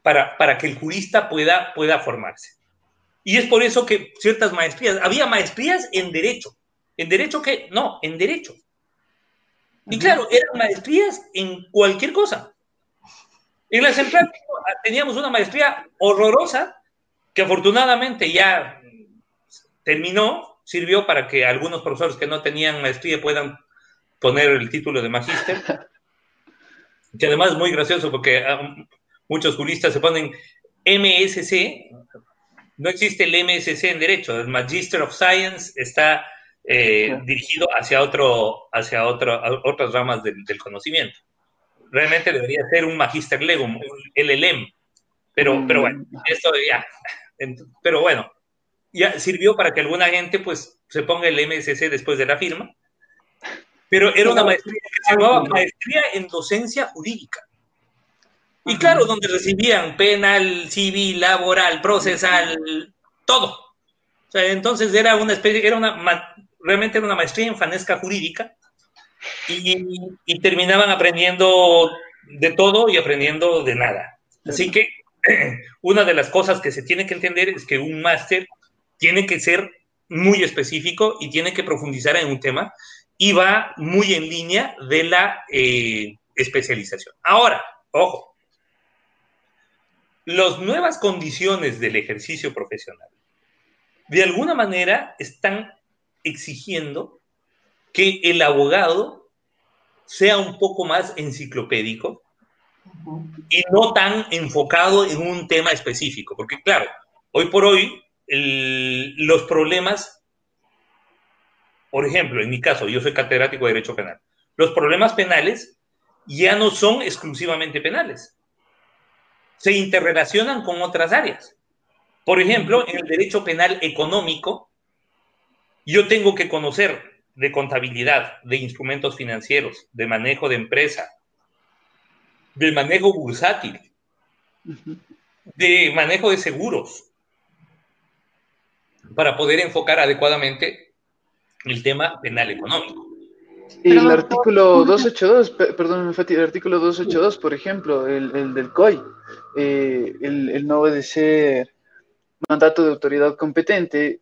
S4: para, para que el jurista pueda, pueda formarse. Y es por eso que ciertas maestrías, había maestrías en derecho. ¿En derecho qué? No, en derecho. Y claro, eran maestrías en cualquier cosa. En la central teníamos una maestría horrorosa que afortunadamente ya terminó, sirvió para que algunos profesores que no tenían maestría puedan poner el título de magíster. Que además es muy gracioso porque ah, muchos juristas se ponen MSC. No existe el MSC en Derecho. El Magister of Science está eh, dirigido hacia, otro, hacia otro, otras ramas del, del, conocimiento. Realmente debería ser un Magister Legum, el LLM. Pero, pero bueno, esto ya. Pero bueno, ya sirvió para que alguna gente pues se ponga el MSC después de la firma, pero era una maestría que se llamaba maestría en docencia jurídica. Y claro, donde recibían penal, civil, laboral, procesal, todo. O sea, entonces era una especie, era una, realmente era una maestría en fanesca jurídica y, y terminaban aprendiendo de todo y aprendiendo de nada. Así que una de las cosas que se tiene que entender es que un máster tiene que ser muy específico y tiene que profundizar en un tema y va muy en línea de la eh, especialización. Ahora, ojo, las nuevas condiciones del ejercicio profesional de alguna manera están exigiendo que el abogado sea un poco más enciclopédico y no tan enfocado en un tema específico, porque claro, hoy por hoy los problemas, por ejemplo, en mi caso, yo soy catedrático de Derecho Penal, los problemas penales ya no son exclusivamente penales, se interrelacionan con otras áreas. Por ejemplo, en el derecho penal económico, yo tengo que conocer de contabilidad, de instrumentos financieros, de manejo de empresa, de manejo bursátil, de manejo de seguros, para poder enfocar adecuadamente el tema penal económico.
S2: Y el artículo 282, perdón, el artículo 282, por ejemplo, el, el del COI, eh, el, el, no obedecer mandato de autoridad competente,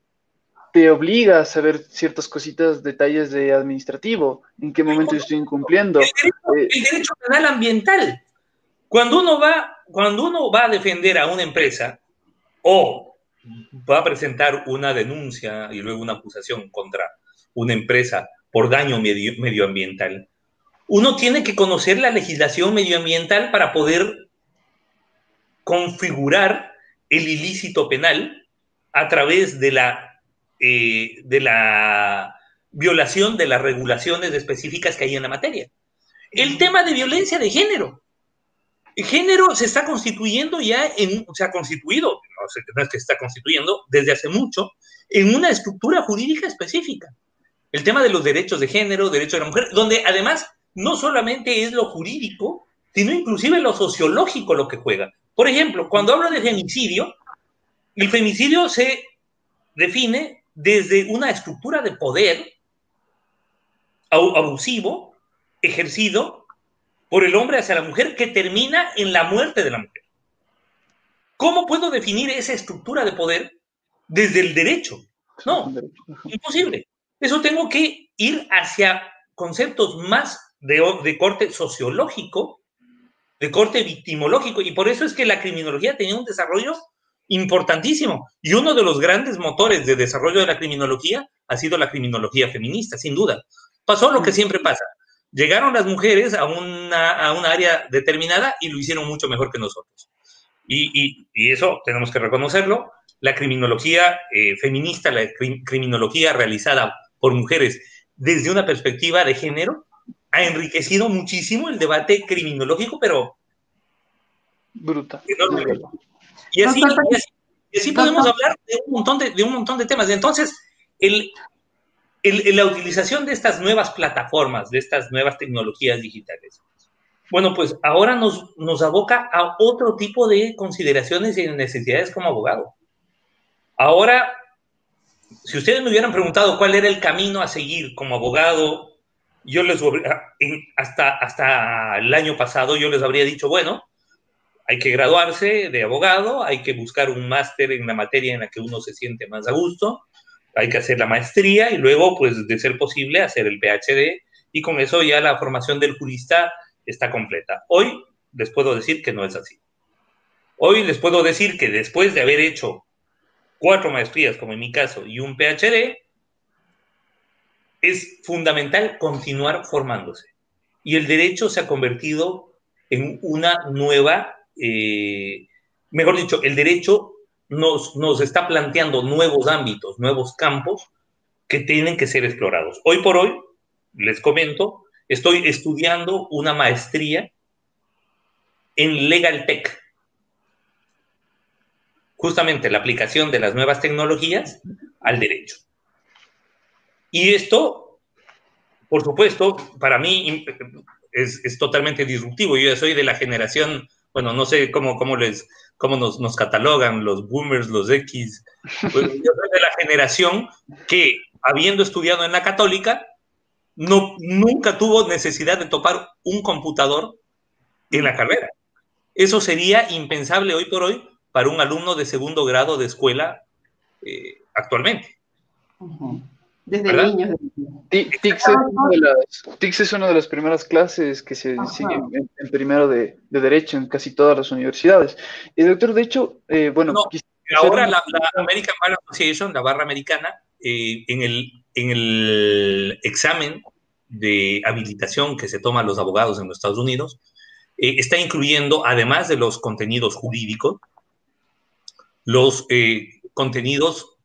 S2: te obliga a saber ciertas cositas, detalles de administrativo, en qué momento estoy incumpliendo.
S4: El derecho, eh, el derecho penal ambiental. Cuando uno, va, cuando uno va a defender a una empresa o va a presentar una denuncia y luego una acusación contra una empresa por daño medio, medioambiental, uno tiene que conocer la legislación medioambiental para poder configurar el ilícito penal a través de la, eh, de la violación de las regulaciones específicas que hay en la materia. El tema de violencia de género. Género se está constituyendo ya en, se ha constituido, no, sé, no es que se está constituyendo, desde hace mucho, en una estructura jurídica específica. El tema de los derechos de género, derechos de la mujer, donde además no solamente es lo jurídico, sino inclusive lo sociológico lo que juega. Por ejemplo, cuando hablo de femicidio, el femicidio se define desde una estructura de poder abusivo ejercido por el hombre hacia la mujer que termina en la muerte de la mujer. ¿Cómo puedo definir esa estructura de poder desde el derecho? No, imposible. Eso tengo que ir hacia conceptos más de, de corte sociológico, de corte victimológico, y por eso es que la criminología tenía un desarrollo importantísimo. Y uno de los grandes motores de desarrollo de la criminología ha sido la criminología feminista, sin duda. Pasó lo que siempre pasa. Llegaron las mujeres a una, a una área determinada y lo hicieron mucho mejor que nosotros. Y, y, eso tenemos que reconocerlo. La criminología eh, feminista, la criminología realizada por mujeres desde una perspectiva de género, ha enriquecido muchísimo el debate criminológico, pero...
S2: Bruta.
S4: Y así, y así, podemos hablar de un montón de, de, un montón de temas. Entonces, el, el, la utilización de estas nuevas plataformas, de estas nuevas tecnologías digitales, bueno, pues ahora nos, nos aboca a otro tipo de consideraciones y necesidades como abogado. Ahora, si ustedes me hubieran preguntado cuál era el camino a seguir como abogado, yo les hasta, hasta el año pasado yo les habría dicho, bueno, hay que graduarse de abogado, hay que buscar un máster en la materia en la que uno se siente más a gusto, hay que hacer la maestría y luego, pues, de ser posible, hacer el PhD y con eso ya la formación del jurista está completa. Hoy les puedo decir que no es así. Hoy les puedo decir que después de haber hecho cuatro maestrías, como en mi caso, y un PhD, es fundamental continuar formándose. Y el derecho se ha convertido en una nueva, eh, mejor dicho, el derecho nos, nos está planteando nuevos ámbitos, nuevos campos que tienen que ser explorados. Hoy por hoy, les comento, estoy estudiando una maestría en Legal Tech. Justamente la aplicación de las nuevas tecnologías al derecho. Y esto, por supuesto, para mí es, es totalmente disruptivo. Yo ya soy de la generación, bueno, no sé cómo, cómo les, cómo nos, nos catalogan los boomers, los X. Yo soy de la generación que, habiendo estudiado en la católica, no, nunca tuvo necesidad de topar un computador en la carrera. Eso sería impensable hoy por hoy para un alumno de segundo grado de escuela eh, actualmente.
S1: Desde niños.
S2: TICS es, una de las primeras clases que se siguen en, primero de, Derecho en casi todas las universidades. Y doctor, de hecho, eh, bueno...
S4: ahora la, American Bar Association, la barra americana, eh, en, el, en el examen de habilitación que se toma a los abogados en los Estados Unidos, eh, está incluyendo, además de los contenidos jurídicos, los contenidos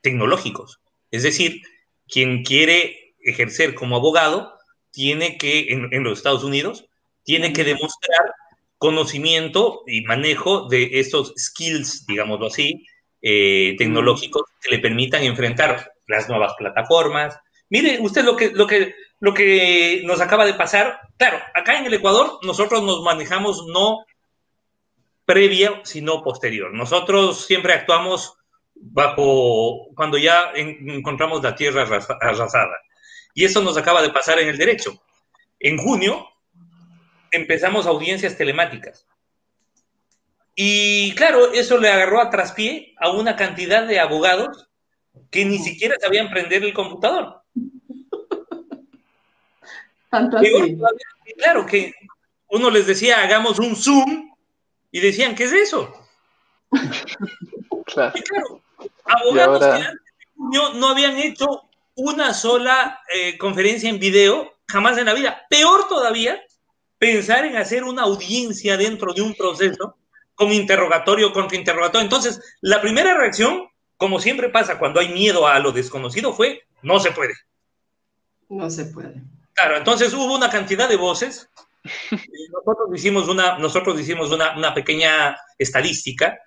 S4: tecnológicos. Es decir, quien quiere ejercer como abogado tiene que, en, los Estados Unidos, tiene que demostrar conocimiento y manejo de estos skills, digámoslo así, eh, tecnológicos que le permitan enfrentar las nuevas plataformas. Mire, usted lo que, lo que, lo que nos acaba de pasar, claro, acá en el Ecuador nosotros nos manejamos no previa, sino posterior. Nosotros siempre actuamos bajo cuando ya encontramos la tierra arrasada. Y eso nos acaba de pasar en el derecho. En junio empezamos audiencias telemáticas. Y claro, eso le agarró a traspié a una cantidad de abogados que ni siquiera sabían prender el computador.
S1: Tanto así.
S4: claro que uno les decía, hagamos un Zoom, y decían, ¿qué es eso? Claro. Y claro, abogados que no, habían hecho una sola eh, conferencia en video jamás en la vida. Peor todavía, pensar en hacer una audiencia dentro de un proceso con interrogatorio contra interrogatorio. Entonces, la primera reacción, como siempre pasa cuando hay miedo a lo desconocido, fue, no se puede.
S1: No se puede.
S4: Claro, entonces hubo una cantidad de voces. Nosotros hicimos una, nosotros hicimos una, una pequeña estadística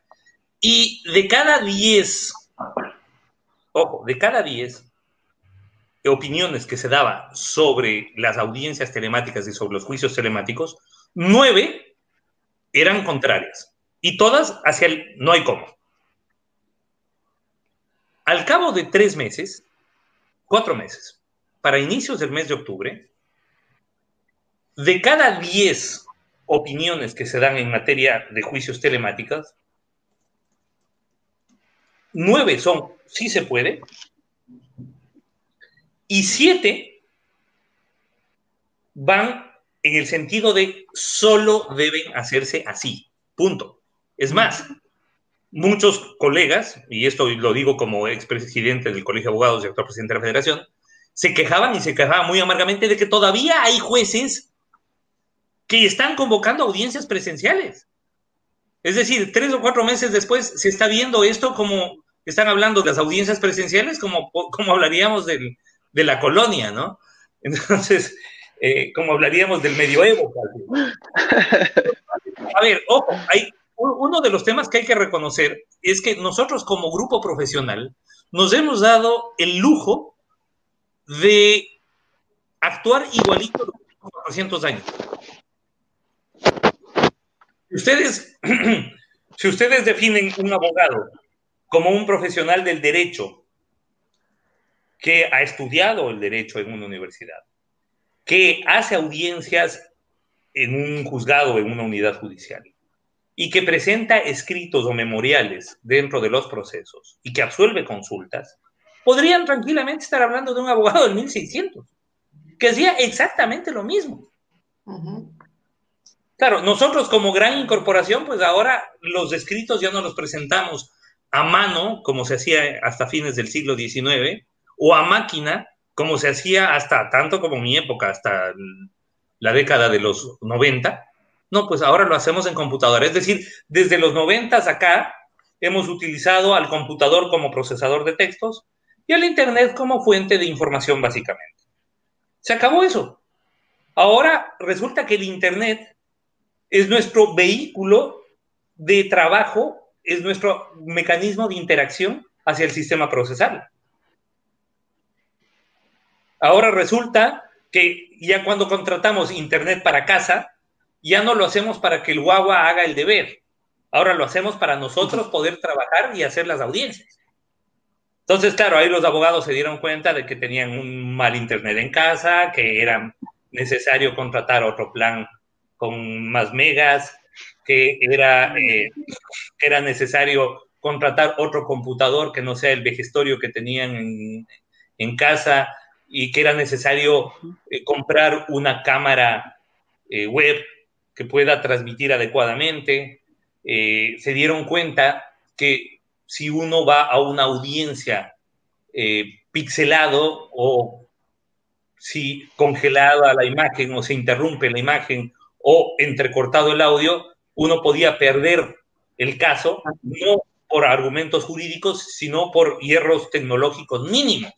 S4: y de cada 10 ojo, de cada 10 opiniones que se daba sobre las audiencias telemáticas y sobre los juicios telemáticos, 9 eran contrarias y todas hacia el no hay cómo. Al cabo de tres meses, cuatro meses, para inicios del mes de octubre, de cada 10 opiniones que se dan en materia de juicios telemáticas, nueve son sí se puede y siete van en el sentido de solo deben hacerse así, punto. Es más, muchos colegas, y esto lo digo como expresidente del Colegio de Abogados y actual presidente de la Federación, se quejaban y se quejaban muy amargamente de que todavía hay jueces que están convocando audiencias presenciales. Es decir, tres o cuatro meses después se está viendo esto como están hablando de las audiencias presenciales, como, como hablaríamos de la colonia, ¿no? Entonces, eh, como hablaríamos del medioevo. A ver, ojo, hay, uno de los temas que hay que reconocer es que nosotros como grupo profesional nos hemos dado el lujo de actuar igualito los últimos 400 años. Ustedes, si ustedes definen un abogado como un profesional del derecho que ha estudiado el derecho en una universidad, que hace audiencias en un juzgado, en una unidad judicial, y que presenta escritos o memoriales dentro de los procesos y que absuelve consultas, podrían tranquilamente estar hablando de un abogado del 1600, que hacía exactamente lo mismo. Claro, nosotros como gran incorporación, pues ahora los escritos ya no los presentamos a mano, como se hacía hasta fines del siglo XIX, o a máquina, como se hacía hasta tanto como mi época, hasta la década de los 90. No, pues ahora lo hacemos en computadora. Es decir, desde los 90 acá hemos utilizado al computador como procesador de textos y al Internet como fuente de información básicamente. Se acabó eso. Ahora resulta que el Internet es nuestro vehículo de trabajo es nuestro mecanismo de interacción hacia el sistema procesal. Ahora resulta que ya cuando contratamos Internet para casa, ya no lo hacemos para que el guagua haga el deber. Ahora lo hacemos para nosotros poder trabajar y hacer las audiencias. Entonces, claro, ahí los abogados se dieron cuenta de que tenían un mal Internet en casa, que era necesario contratar otro plan con más megas, que era, eh, era necesario contratar otro computador que no sea el vejestorio que tenían en, casa y que era necesario eh, comprar una cámara eh, web que pueda transmitir adecuadamente. se dieron cuenta que si uno va a una audiencia pixelado o si congelada la imagen o se interrumpe la imagen o entrecortado el audio, uno podía perder el caso, no por argumentos jurídicos, sino por hierros tecnológicos mínimos.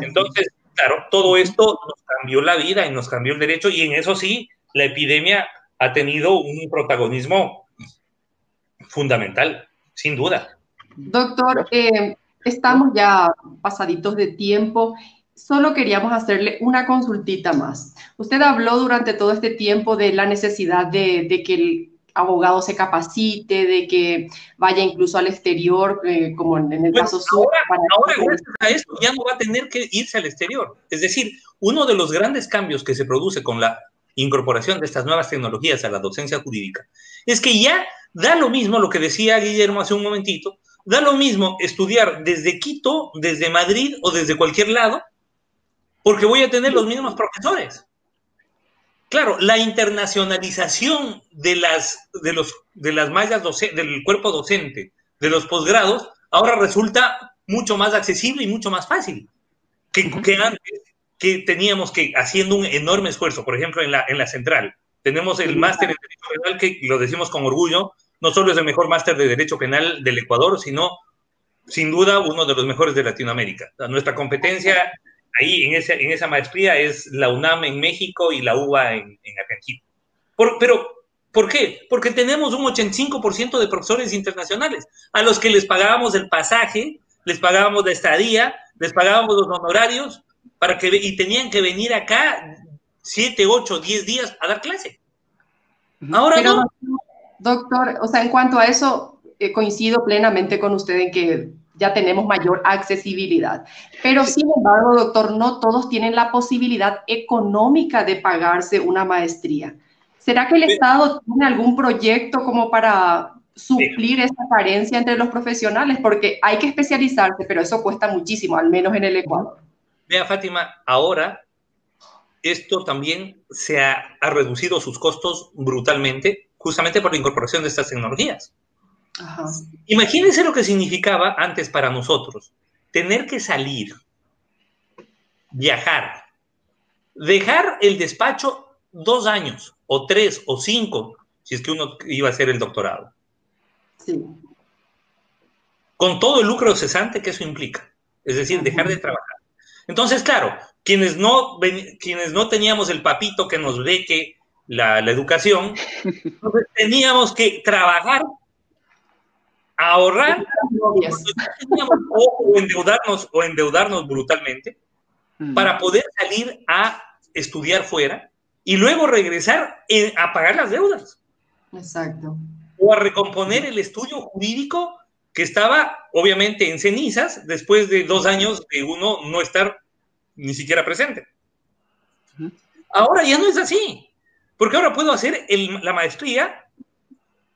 S4: Entonces, claro, todo esto nos cambió la vida y nos cambió el derecho, y en eso sí, la epidemia ha tenido un protagonismo fundamental, sin duda.
S1: Doctor, eh, estamos ya pasaditos de tiempo solo queríamos hacerle una consultita más. Usted habló durante todo este tiempo de la necesidad de, de que el abogado se capacite, de que vaya incluso al exterior, eh, como en, el caso
S4: suyo. Ahora, gracias a eso, ya no va a tener que irse al exterior. Es decir, uno de los grandes cambios que se produce con la incorporación de estas nuevas tecnologías a la docencia jurídica es que ya da lo mismo lo que decía Guillermo hace un momentito, da lo mismo estudiar desde Quito, desde Madrid o desde cualquier lado, porque voy a tener los mismos profesores. Claro, la internacionalización de las, de los, de las mallas del cuerpo docente, de los posgrados, ahora resulta mucho más accesible y mucho más fácil que, que antes, que teníamos que, haciendo un enorme esfuerzo, por ejemplo, en la, en la central, tenemos el máster en Derecho Penal, que lo decimos con orgullo, no solo es el mejor máster de Derecho Penal del Ecuador, sino, sin duda, uno de los mejores de Latinoamérica. Nuestra competencia ahí en, ese, en esa maestría es la UNAM en México y la UBA en, Argentina. pero, ¿por qué? Porque tenemos un 85% de profesores internacionales a los que les pagábamos el pasaje les pagábamos la estadía, les pagábamos los honorarios para que y tenían que venir acá siete, ocho, diez días a dar clase.
S1: Ahora no. Doctor, o sea, en cuanto a eso, eh, coincido plenamente con usted en que ya tenemos mayor accesibilidad. Pero sin embargo, doctor, no todos tienen la posibilidad económica de pagarse una maestría. ¿Será que el Estado tiene algún proyecto como para suplir esa carencia entre los profesionales? Porque hay que especializarse, pero eso cuesta muchísimo, al menos en el Ecuador.
S4: Vea, Fátima, ahora esto también se ha, ha reducido sus costos brutalmente, justamente por la incorporación de estas tecnologías. Imagínense lo que significaba antes para nosotros, tener que salir, viajar, dejar el despacho dos años, o tres, o cinco, si es que uno iba a hacer el doctorado. Sí. Con todo el lucro cesante que eso implica, es decir, dejar de trabajar. Entonces, claro, quienes no, quienes no teníamos el papito que nos beque la, la educación, teníamos que trabajar ahorrar o endeudarnos o endeudarnos brutalmente mm. para poder salir a estudiar fuera y luego regresar a pagar las deudas.
S1: Exacto.
S4: O a recomponer el estudio jurídico que estaba obviamente en cenizas después de dos años de uno no estar ni siquiera presente. Ahora ya no es así, porque ahora puedo hacer la maestría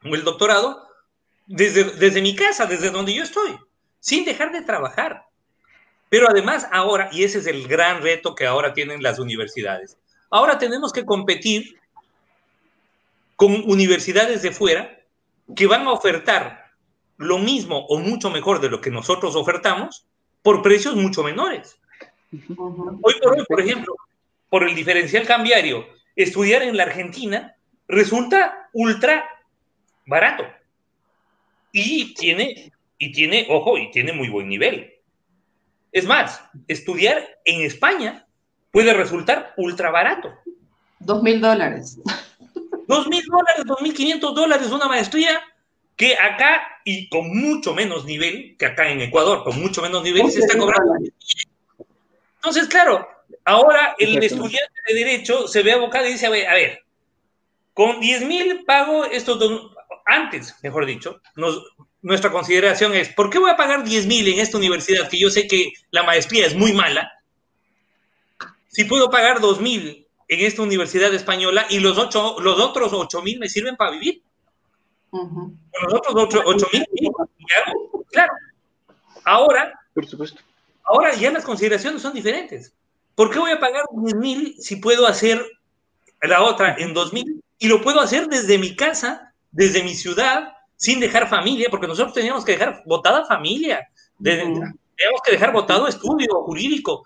S4: o el doctorado desde, mi casa, desde donde yo estoy, sin dejar de trabajar. Pero además ahora, y ese es el gran reto que ahora tienen las universidades, ahora tenemos que competir con universidades de fuera que van a ofertar lo mismo o mucho mejor de lo que nosotros ofertamos por precios mucho menores. Hoy por hoy, por ejemplo, por el diferencial cambiario, estudiar en la Argentina resulta ultra barato. Y tiene, y tiene, ojo, y tiene muy buen nivel. Es más, estudiar en España puede resultar ultra barato.
S1: Dos mil dólares.
S4: Dos mil dólares, dos mil quinientos dólares una maestría que acá y con mucho menos nivel que acá en Ecuador, con mucho menos nivel se está cobrando. Entonces, claro, ahora el estudiante de Derecho se ve abocado y dice, a ver, a ver con diez mil pago estos dos, antes, mejor dicho, nuestra consideración es, ¿por qué voy a pagar 10 mil en esta universidad que yo sé que la maestría es muy mala? Si puedo pagar 2 mil en esta universidad española y los, ocho, los otros 8 mil me sirven para vivir. Los otros 8 mil, claro. Ahora, Por supuesto. ahora ya las consideraciones son diferentes. ¿Por qué voy a pagar 10 mil si puedo hacer la otra en 2 mil? Y lo puedo hacer desde mi casa desde mi ciudad sin dejar familia, porque nosotros teníamos que dejar votada familia, teníamos que dejar votado estudio jurídico,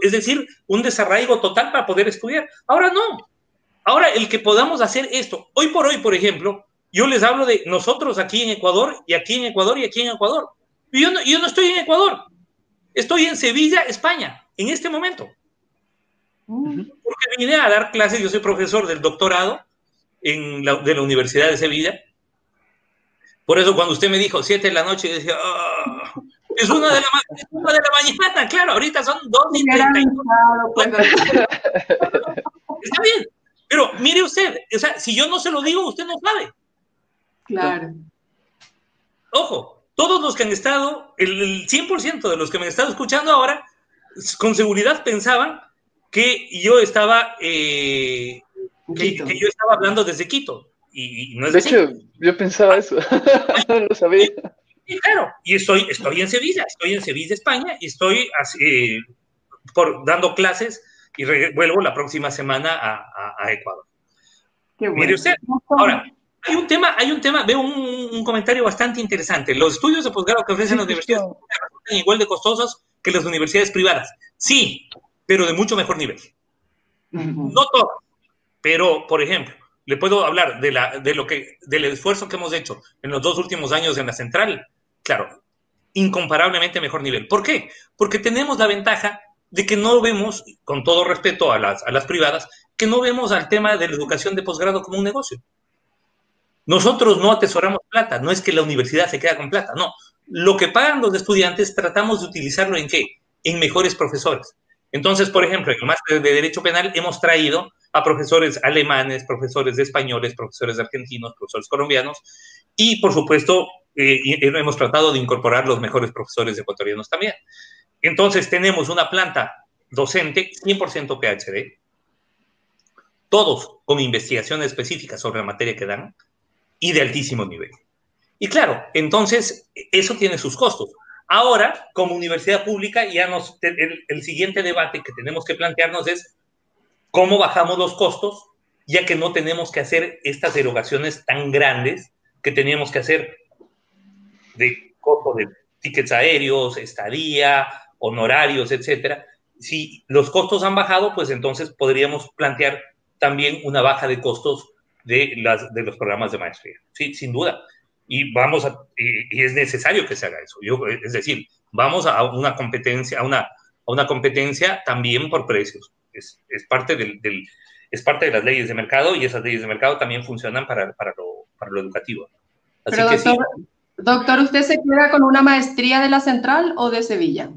S4: es decir, un desarraigo total para poder estudiar. Ahora no. Ahora el que podamos hacer esto, hoy por hoy, por ejemplo, yo les hablo de nosotros aquí en Ecuador y aquí en Ecuador y aquí en Ecuador. Y yo no, yo no estoy en Ecuador, estoy en Sevilla, España, en este momento. Porque vine a dar clases, yo soy profesor del doctorado en la, de la Universidad de Sevilla. Por eso cuando usted me dijo 7 de la noche, yo decía, ah, es, una de la, de la mañana, claro, ahorita son 2 y 30. Está bien, pero mire usted, o sea, si yo no se lo digo, usted no sabe.
S1: Claro.
S4: Ojo, todos los que han estado, el, 100% de los que me han estado escuchando ahora, con seguridad pensaban que yo estaba eh, que, yo estaba hablando desde Quito. Y, no es
S2: de hecho, yo pensaba eso, no lo sabía.
S4: Y, claro, y estoy, estoy en Sevilla, estoy en Sevilla, España, y estoy así, por, dando clases y vuelvo la próxima semana a, a, Ecuador. Mire usted, ahora, hay un tema, hay un tema, veo un, comentario bastante interesante. Los estudios de posgrado que ofrecen las universidades son igual de costosos que las universidades privadas. Sí, pero de mucho mejor nivel. No todas, pero, por ejemplo, le puedo hablar de, la, de lo que, del esfuerzo que hemos hecho en los dos últimos años en la central. Claro, incomparablemente mejor nivel. ¿Por qué? Porque tenemos la ventaja de que no vemos, con todo respeto a las, a las privadas, que no vemos al tema de la educación de posgrado como un negocio. Nosotros no atesoramos plata, no es que la universidad se queda con plata, no. lo que pagan los estudiantes tratamos de utilizarlo en qué? En mejores profesores. Entonces, por ejemplo, en el máster de Derecho Penal hemos traído a profesores alemanes, profesores de españoles, profesores de argentinos, profesores colombianos, y por supuesto, eh, hemos tratado de incorporar los mejores profesores ecuatorianos también. Entonces, tenemos una planta docente 100% PhD, todos con investigación específica sobre la materia que dan y de altísimo nivel. Y claro, entonces eso tiene sus costos. Ahora, como universidad pública, ya nos, el, siguiente debate que tenemos que plantearnos es cómo bajamos los costos, ya que no tenemos que hacer estas erogaciones tan grandes que teníamos que hacer de costo de tickets aéreos, estadía, honorarios, etcétera. Si los costos han bajado, pues entonces podríamos plantear también una baja de costos de, las, de los programas de maestría. Sí, sin duda y vamos a, y, es necesario que se haga eso. Yo, es decir, vamos a una competencia, a una, a una competencia también por precios. Es, es parte del, del, es parte de las leyes de mercado y esas leyes de mercado también funcionan para, para, lo, para lo, educativo.
S1: Así Pero, que doctor, sí. doctor, ¿usted se queda con una maestría de la Central o de Sevilla?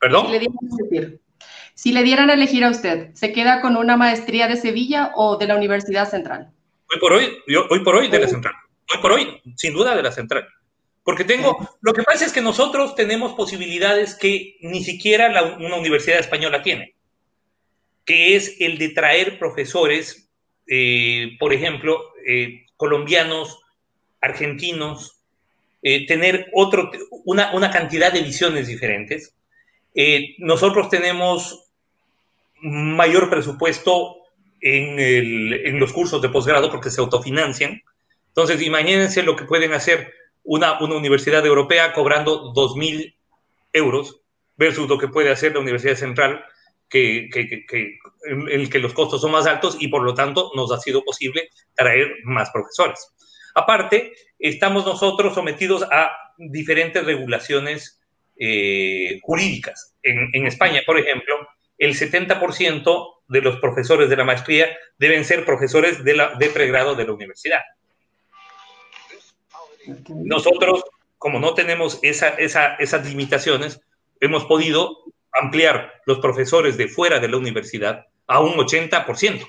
S4: ¿Perdón?
S1: Si le, dieran a elegir, si le dieran a elegir a usted, ¿se queda con una maestría de Sevilla o de la Universidad Central?
S4: Hoy por hoy, yo, hoy por hoy de la Central hoy por hoy, sin duda de la central. Porque tengo, lo que pasa es que nosotros tenemos posibilidades que ni siquiera la, una universidad española tiene, que es el de traer profesores, eh, por ejemplo, eh, colombianos, argentinos, eh, tener otro, una, una, cantidad de visiones diferentes. Nosotros tenemos mayor presupuesto en los cursos de posgrado porque se autofinancian entonces, imagínense lo que pueden hacer una, una universidad europea cobrando 2.000 euros versus lo que puede hacer la Universidad Central, que, que, que, en el que los costos son más altos y por lo tanto nos ha sido posible traer más profesores. Aparte, estamos nosotros sometidos a diferentes regulaciones eh, jurídicas. En, en, España, por ejemplo, el 70% de los profesores de la maestría deben ser profesores de, la, de pregrado de la universidad. Nosotros, como no tenemos esa, esa, esas limitaciones, hemos podido ampliar los profesores de fuera de la universidad a un 80%.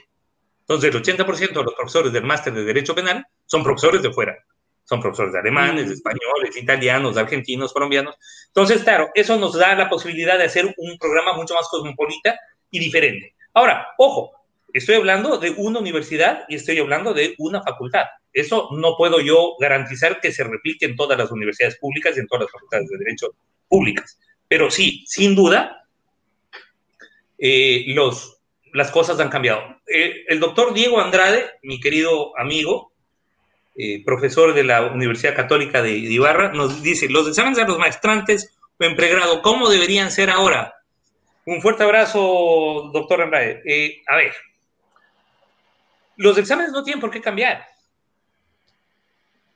S4: Entonces, el 80% de los profesores del máster de Derecho Penal son profesores de fuera. Son profesores de alemanes, de españoles, italianos, argentinos, colombianos. Entonces, claro, eso nos da la posibilidad de hacer un programa mucho más cosmopolita y diferente. Ahora, ojo, estoy hablando de una universidad y estoy hablando de una facultad. Eso no puedo yo garantizar que se replique en todas las universidades públicas y en todas las facultades de derecho públicas. Pero sí, sin duda, eh, las cosas han cambiado. Eh, el doctor Diego Andrade, mi querido amigo, eh, profesor de la Universidad Católica de Ibarra, nos dice, los exámenes de los maestrantes en pregrado, ¿cómo deberían ser ahora? Un fuerte abrazo, doctor Andrade. A ver, los exámenes no tienen por qué cambiar.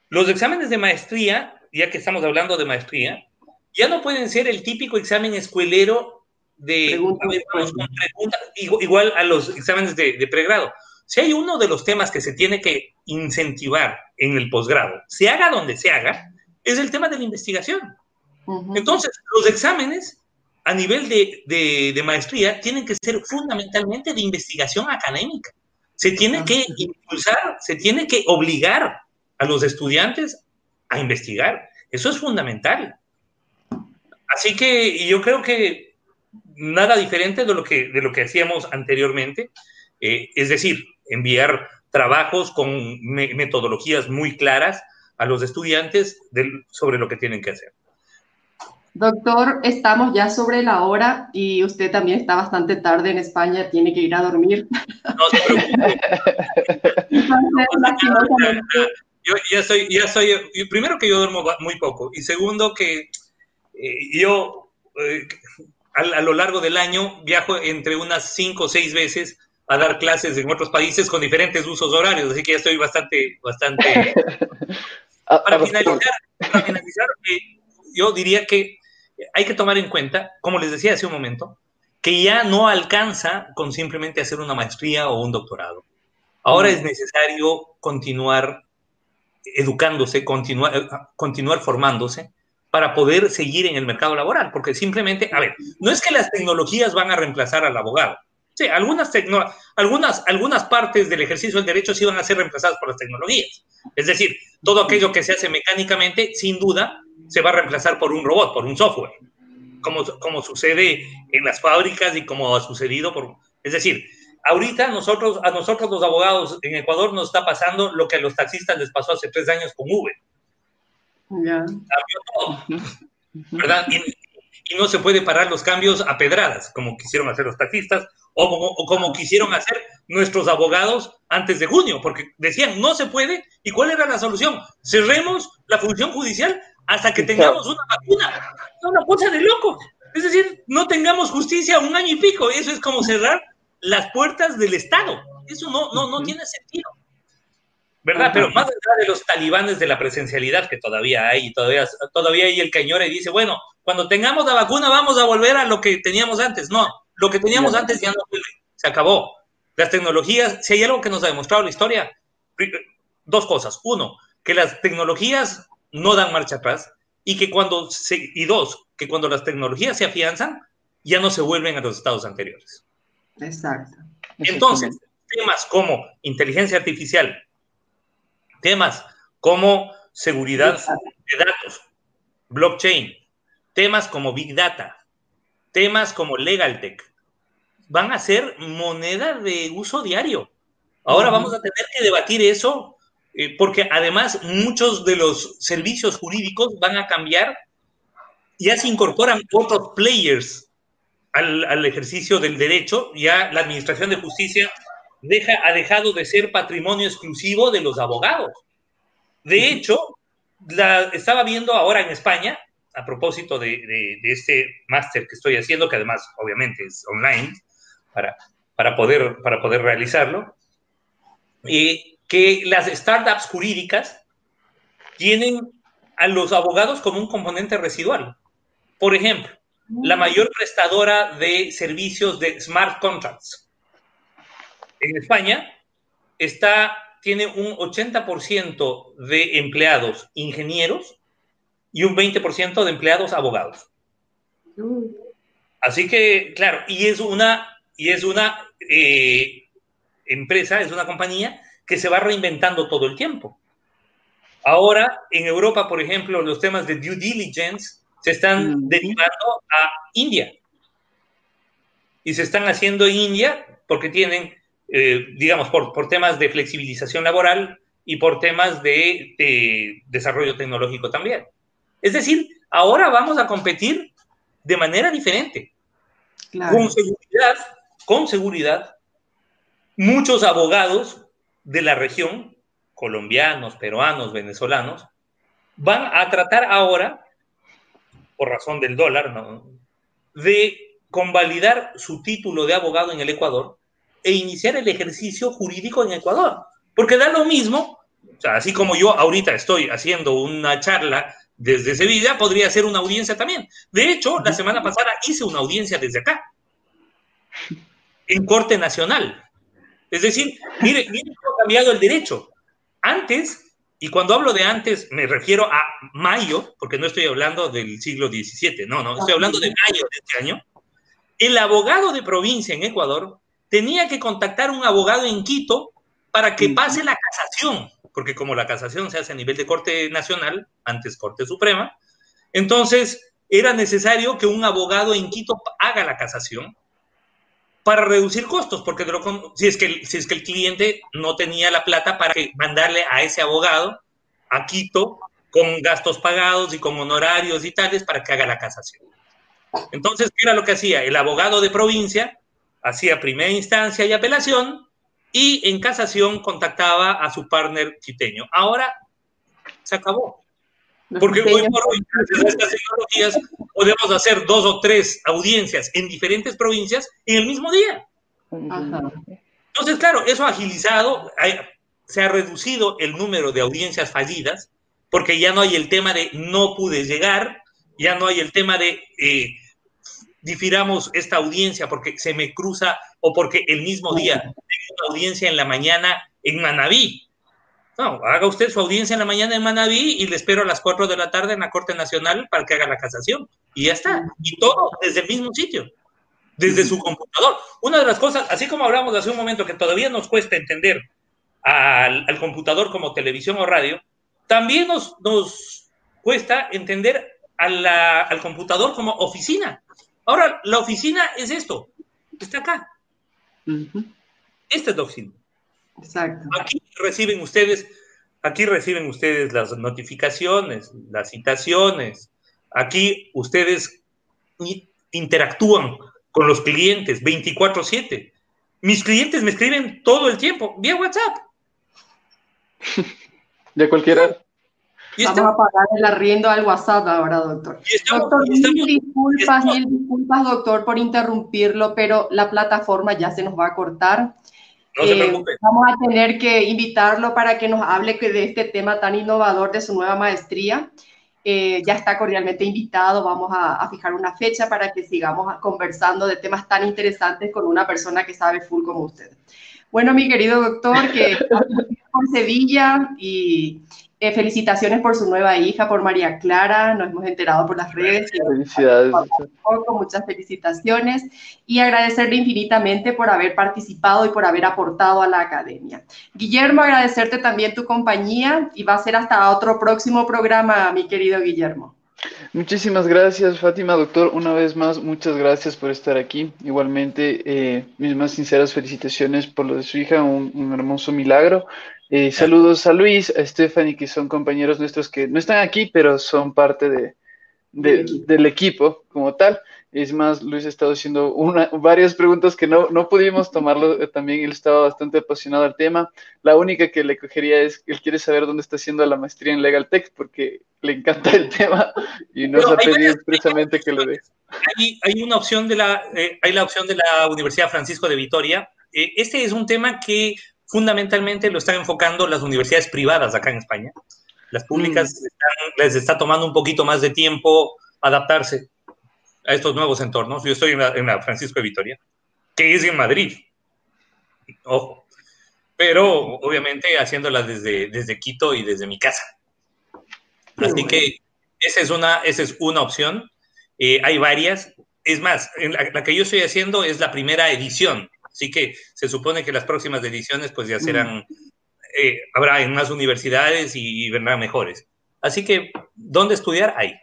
S4: Los exámenes de maestría, ya que estamos hablando de maestría, ya no pueden ser el típico examen escuelero de pregunta, igual a los exámenes de, de, pregrado. Si hay uno de los temas que se tiene que incentivar en el posgrado, se haga donde se haga, es el tema de la investigación. Uh -huh. Entonces, los exámenes a nivel de, de, de, maestría tienen que ser fundamentalmente de investigación académica. Se tiene que impulsar, se tiene que obligar a los estudiantes a investigar. Eso es fundamental. Así que yo creo que nada diferente de lo que, de lo que hacíamos anteriormente, eh, es decir, enviar trabajos con me metodologías muy claras a los estudiantes sobre lo que tienen que hacer.
S1: Doctor, estamos ya sobre la hora y usted también está bastante tarde en España, tiene que ir a dormir. No se preocupe.
S4: Entonces, yo ya soy, ya soy, primero que yo duermo muy poco y segundo que eh, yo eh, a, a, lo largo del año viajo entre unas cinco o seis veces a dar clases en otros países con diferentes usos horarios, así que ya estoy bastante, bastante... para finalizar, para finalizar eh, yo diría que hay que tomar en cuenta, como les decía hace un momento, que ya no alcanza con simplemente hacer una maestría o un doctorado. Ahora mm. es necesario continuar educándose, continuar, continuar formándose, para poder seguir en el mercado laboral, porque simplemente, a ver, no es que las tecnologías van a reemplazar al abogado. Sí, algunas, algunas, algunas partes del ejercicio del derecho sí van a ser reemplazadas por las tecnologías. Es decir, todo aquello que se hace mecánicamente, sin duda, se va a reemplazar por un robot, por un software, como, como sucede en las fábricas y como ha sucedido por... Es decir, ahorita nosotros, a nosotros los abogados en Ecuador nos está pasando lo que a los taxistas les pasó hace tres años con Uber. Ya. ¿verdad? Y, no se puede parar los cambios a pedradas, como quisieron hacer los taxistas, o como, quisieron hacer nuestros abogados antes de junio, porque decían, no se puede, ¿y cuál era la solución? Cerremos la función judicial hasta que tengamos una vacuna. Una cosa de locos. Es decir, no tengamos justicia un año y pico. Eso es como cerrar las puertas del Estado. Eso no, no, no tiene sentido. ¿Verdad? Pero más allá de los talibanes de la presencialidad que todavía hay, todavía, todavía hay el cañón y dice, bueno, cuando tengamos la vacuna vamos a volver a lo que teníamos antes. No, lo que teníamos antes ya no se acabó. Las tecnologías, si hay algo que nos ha demostrado la historia, dos cosas. Uno, que las tecnologías no dan marcha atrás y que cuando se, y dos, que cuando las tecnologías se afianzan, ya no se vuelven a los estados anteriores.
S1: Exacto.
S4: Entonces, temas como inteligencia artificial, Temas como seguridad de datos, blockchain, temas como Big Data, temas como Legal Tech, van a ser moneda de uso diario. Ahora vamos a tener que debatir eso eh, porque además muchos de los servicios jurídicos van a cambiar, ya se incorporan otros players al, al, ejercicio del derecho, ya la Administración de Justicia deja, ha dejado de ser patrimonio exclusivo de los abogados. De hecho, la, estaba viendo ahora en España, a propósito de, este máster que estoy haciendo, que además obviamente es online, para, para, poder, para poder realizarlo, y que las startups jurídicas tienen a los abogados como un componente residual. Por ejemplo, la mm. mayor prestadora de servicios de smart contracts en España está, tiene un 80% de empleados ingenieros y un 20% de empleados abogados. Así que, claro, y es una, y es una eh, empresa, es una compañía que se va reinventando todo el tiempo. Ahora, en Europa, por ejemplo, los temas de due diligence se están mm. derivando a India. Y se están haciendo en India porque tienen eh, digamos, por, por, temas de flexibilización laboral y por temas de, desarrollo tecnológico también. Es decir, ahora vamos a competir de manera diferente. Con seguridad, con seguridad, muchos abogados de la región, colombianos, peruanos, venezolanos, van a tratar ahora, por razón del dólar, ¿no? de convalidar su título de abogado en el Ecuador e iniciar el ejercicio jurídico en Ecuador. Porque da lo mismo, o sea, así como yo ahorita estoy haciendo una charla desde Sevilla, podría hacer una audiencia también. De hecho, la semana pasada hice una audiencia desde acá, en Corte Nacional. Es decir, mire, mire cómo ha cambiado el derecho. Antes, y cuando hablo de antes, me refiero a mayo, porque no estoy hablando del siglo XVII, no, no, estoy hablando de mayo de este año. El abogado de provincia en Ecuador tenía que contactar a un abogado en Quito para que pase la casación, porque como la casación se hace a nivel de Corte Nacional, antes Corte Suprema, entonces era necesario que un abogado en Quito haga la casación para reducir costos, porque si, es que, si es que el cliente no tenía la plata para mandarle a ese abogado a Quito con gastos pagados y con honorarios y tales para que haga la casación. Entonces, ¿qué era lo que hacía? El abogado de provincia hacía primera instancia y apelación y en casación contactaba a su partner quiteño. Ahora se acabó. Porque hoy por hoy, gracias a estas tecnologías, podemos hacer dos o tres audiencias en diferentes provincias en el mismo día. Entonces, claro, eso ha agilizado, se ha reducido el número de audiencias fallidas, porque ya no hay el tema de no pude llegar, ya no hay el tema de eh, difiramos esta audiencia porque se me cruza o porque el mismo día tengo una audiencia en la mañana en Manabí. No, haga usted su audiencia en la mañana en Manaví y le espero a las 4 de la tarde en la Corte Nacional para que haga la casación. Y ya está. Y todo desde el mismo sitio, desde su computador. Una de las cosas, así como hablamos hace un momento que todavía nos cuesta entender al, computador como televisión o radio, también nos, nos cuesta entender al computador como oficina. Ahora, la oficina es esto, está acá. Esta es la oficina. Exacto. Aquí reciben ustedes, aquí reciben ustedes las notificaciones, las citaciones. Aquí ustedes interactúan con los clientes 24/7. Mis clientes me escriben todo el tiempo vía WhatsApp.
S2: De cualquiera.
S1: Vamos a pagar el arriendo al WhatsApp ahora, doctor. doctor, mil disculpas, mil disculpas, doctor, por interrumpirlo, pero la plataforma ya se nos va a cortar. Eh, vamos a tener que invitarlo para que nos hable de este tema tan innovador de su nueva maestría. Eh, ya está cordialmente invitado. Vamos a, fijar una fecha para que sigamos conversando de temas tan interesantes con una persona que sabe full como usted. Bueno, mi querido doctor, que por Sevilla y, eh, felicitaciones por su nueva hija, por María Clara. Nos hemos enterado por las redes.
S2: Felicidades.
S1: muchas felicitaciones y agradecerle infinitamente por haber participado y por haber aportado a la academia. Guillermo, agradecerte también tu compañía y va a ser hasta otro próximo programa, mi querido Guillermo.
S2: Muchísimas gracias, Fátima, doctor. Una vez más, muchas gracias por estar aquí. Igualmente, eh, mis más sinceras felicitaciones por lo de su hija, un hermoso milagro. Eh, saludos a Luis, a Stephanie, que son compañeros nuestros que no están aquí, pero son parte de, del equipo como tal. Es más, Luis ha estado haciendo una, varias preguntas que no, no pudimos tomarlo. Eh, también él estaba bastante apasionado al tema. La única que le cogería es que él quiere saber dónde está haciendo la maestría en Legal Tech porque le encanta el tema y nos ha pedido expresamente que lo dé.
S4: Hay, hay, una opción de la, eh, hay la opción de la Universidad Francisco de Vitoria. este es un tema que fundamentalmente lo están enfocando las universidades privadas acá en España. Las públicas mm. les está tomando un poquito más de tiempo adaptarse a estos nuevos entornos. Yo estoy en la, Francisco de Vitoria, que es en Madrid. Ojo. Pero obviamente haciéndola desde, desde Quito y desde mi casa. Así que esa es una, esa es una opción. Eh, hay varias. Es más, la, que yo estoy haciendo es la primera edición Así que se supone que las próximas ediciones pues ya serán, eh, habrá en más universidades y vendrán mejores. Así que, ¿dónde estudiar? Ahí.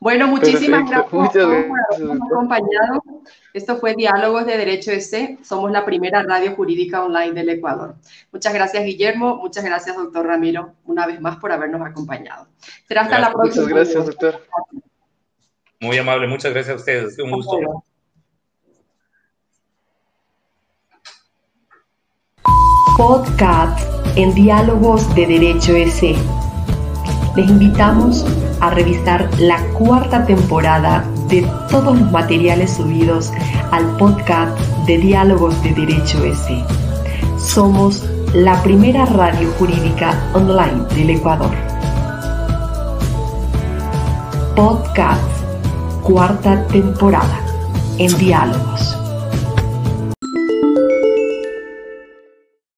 S1: Bueno, muchísimas gracias, por habernos acompañado. Esto fue Diálogos de Derecho S. Somos la primera radio jurídica online del Ecuador. Muchas gracias, Guillermo. Muchas gracias, doctor Ramiro, una vez más por habernos acompañado. Será hasta la próxima.
S2: Muchas gracias, doctor.
S4: Muy amable, muchas gracias a ustedes. Un gusto.
S3: Podcast en Diálogos de Derecho S. Les invitamos a revisar la cuarta temporada de todos los materiales subidos al podcast de Diálogos de Derecho S. Somos la primera radio jurídica online del Ecuador. Podcast, cuarta temporada en Diálogos.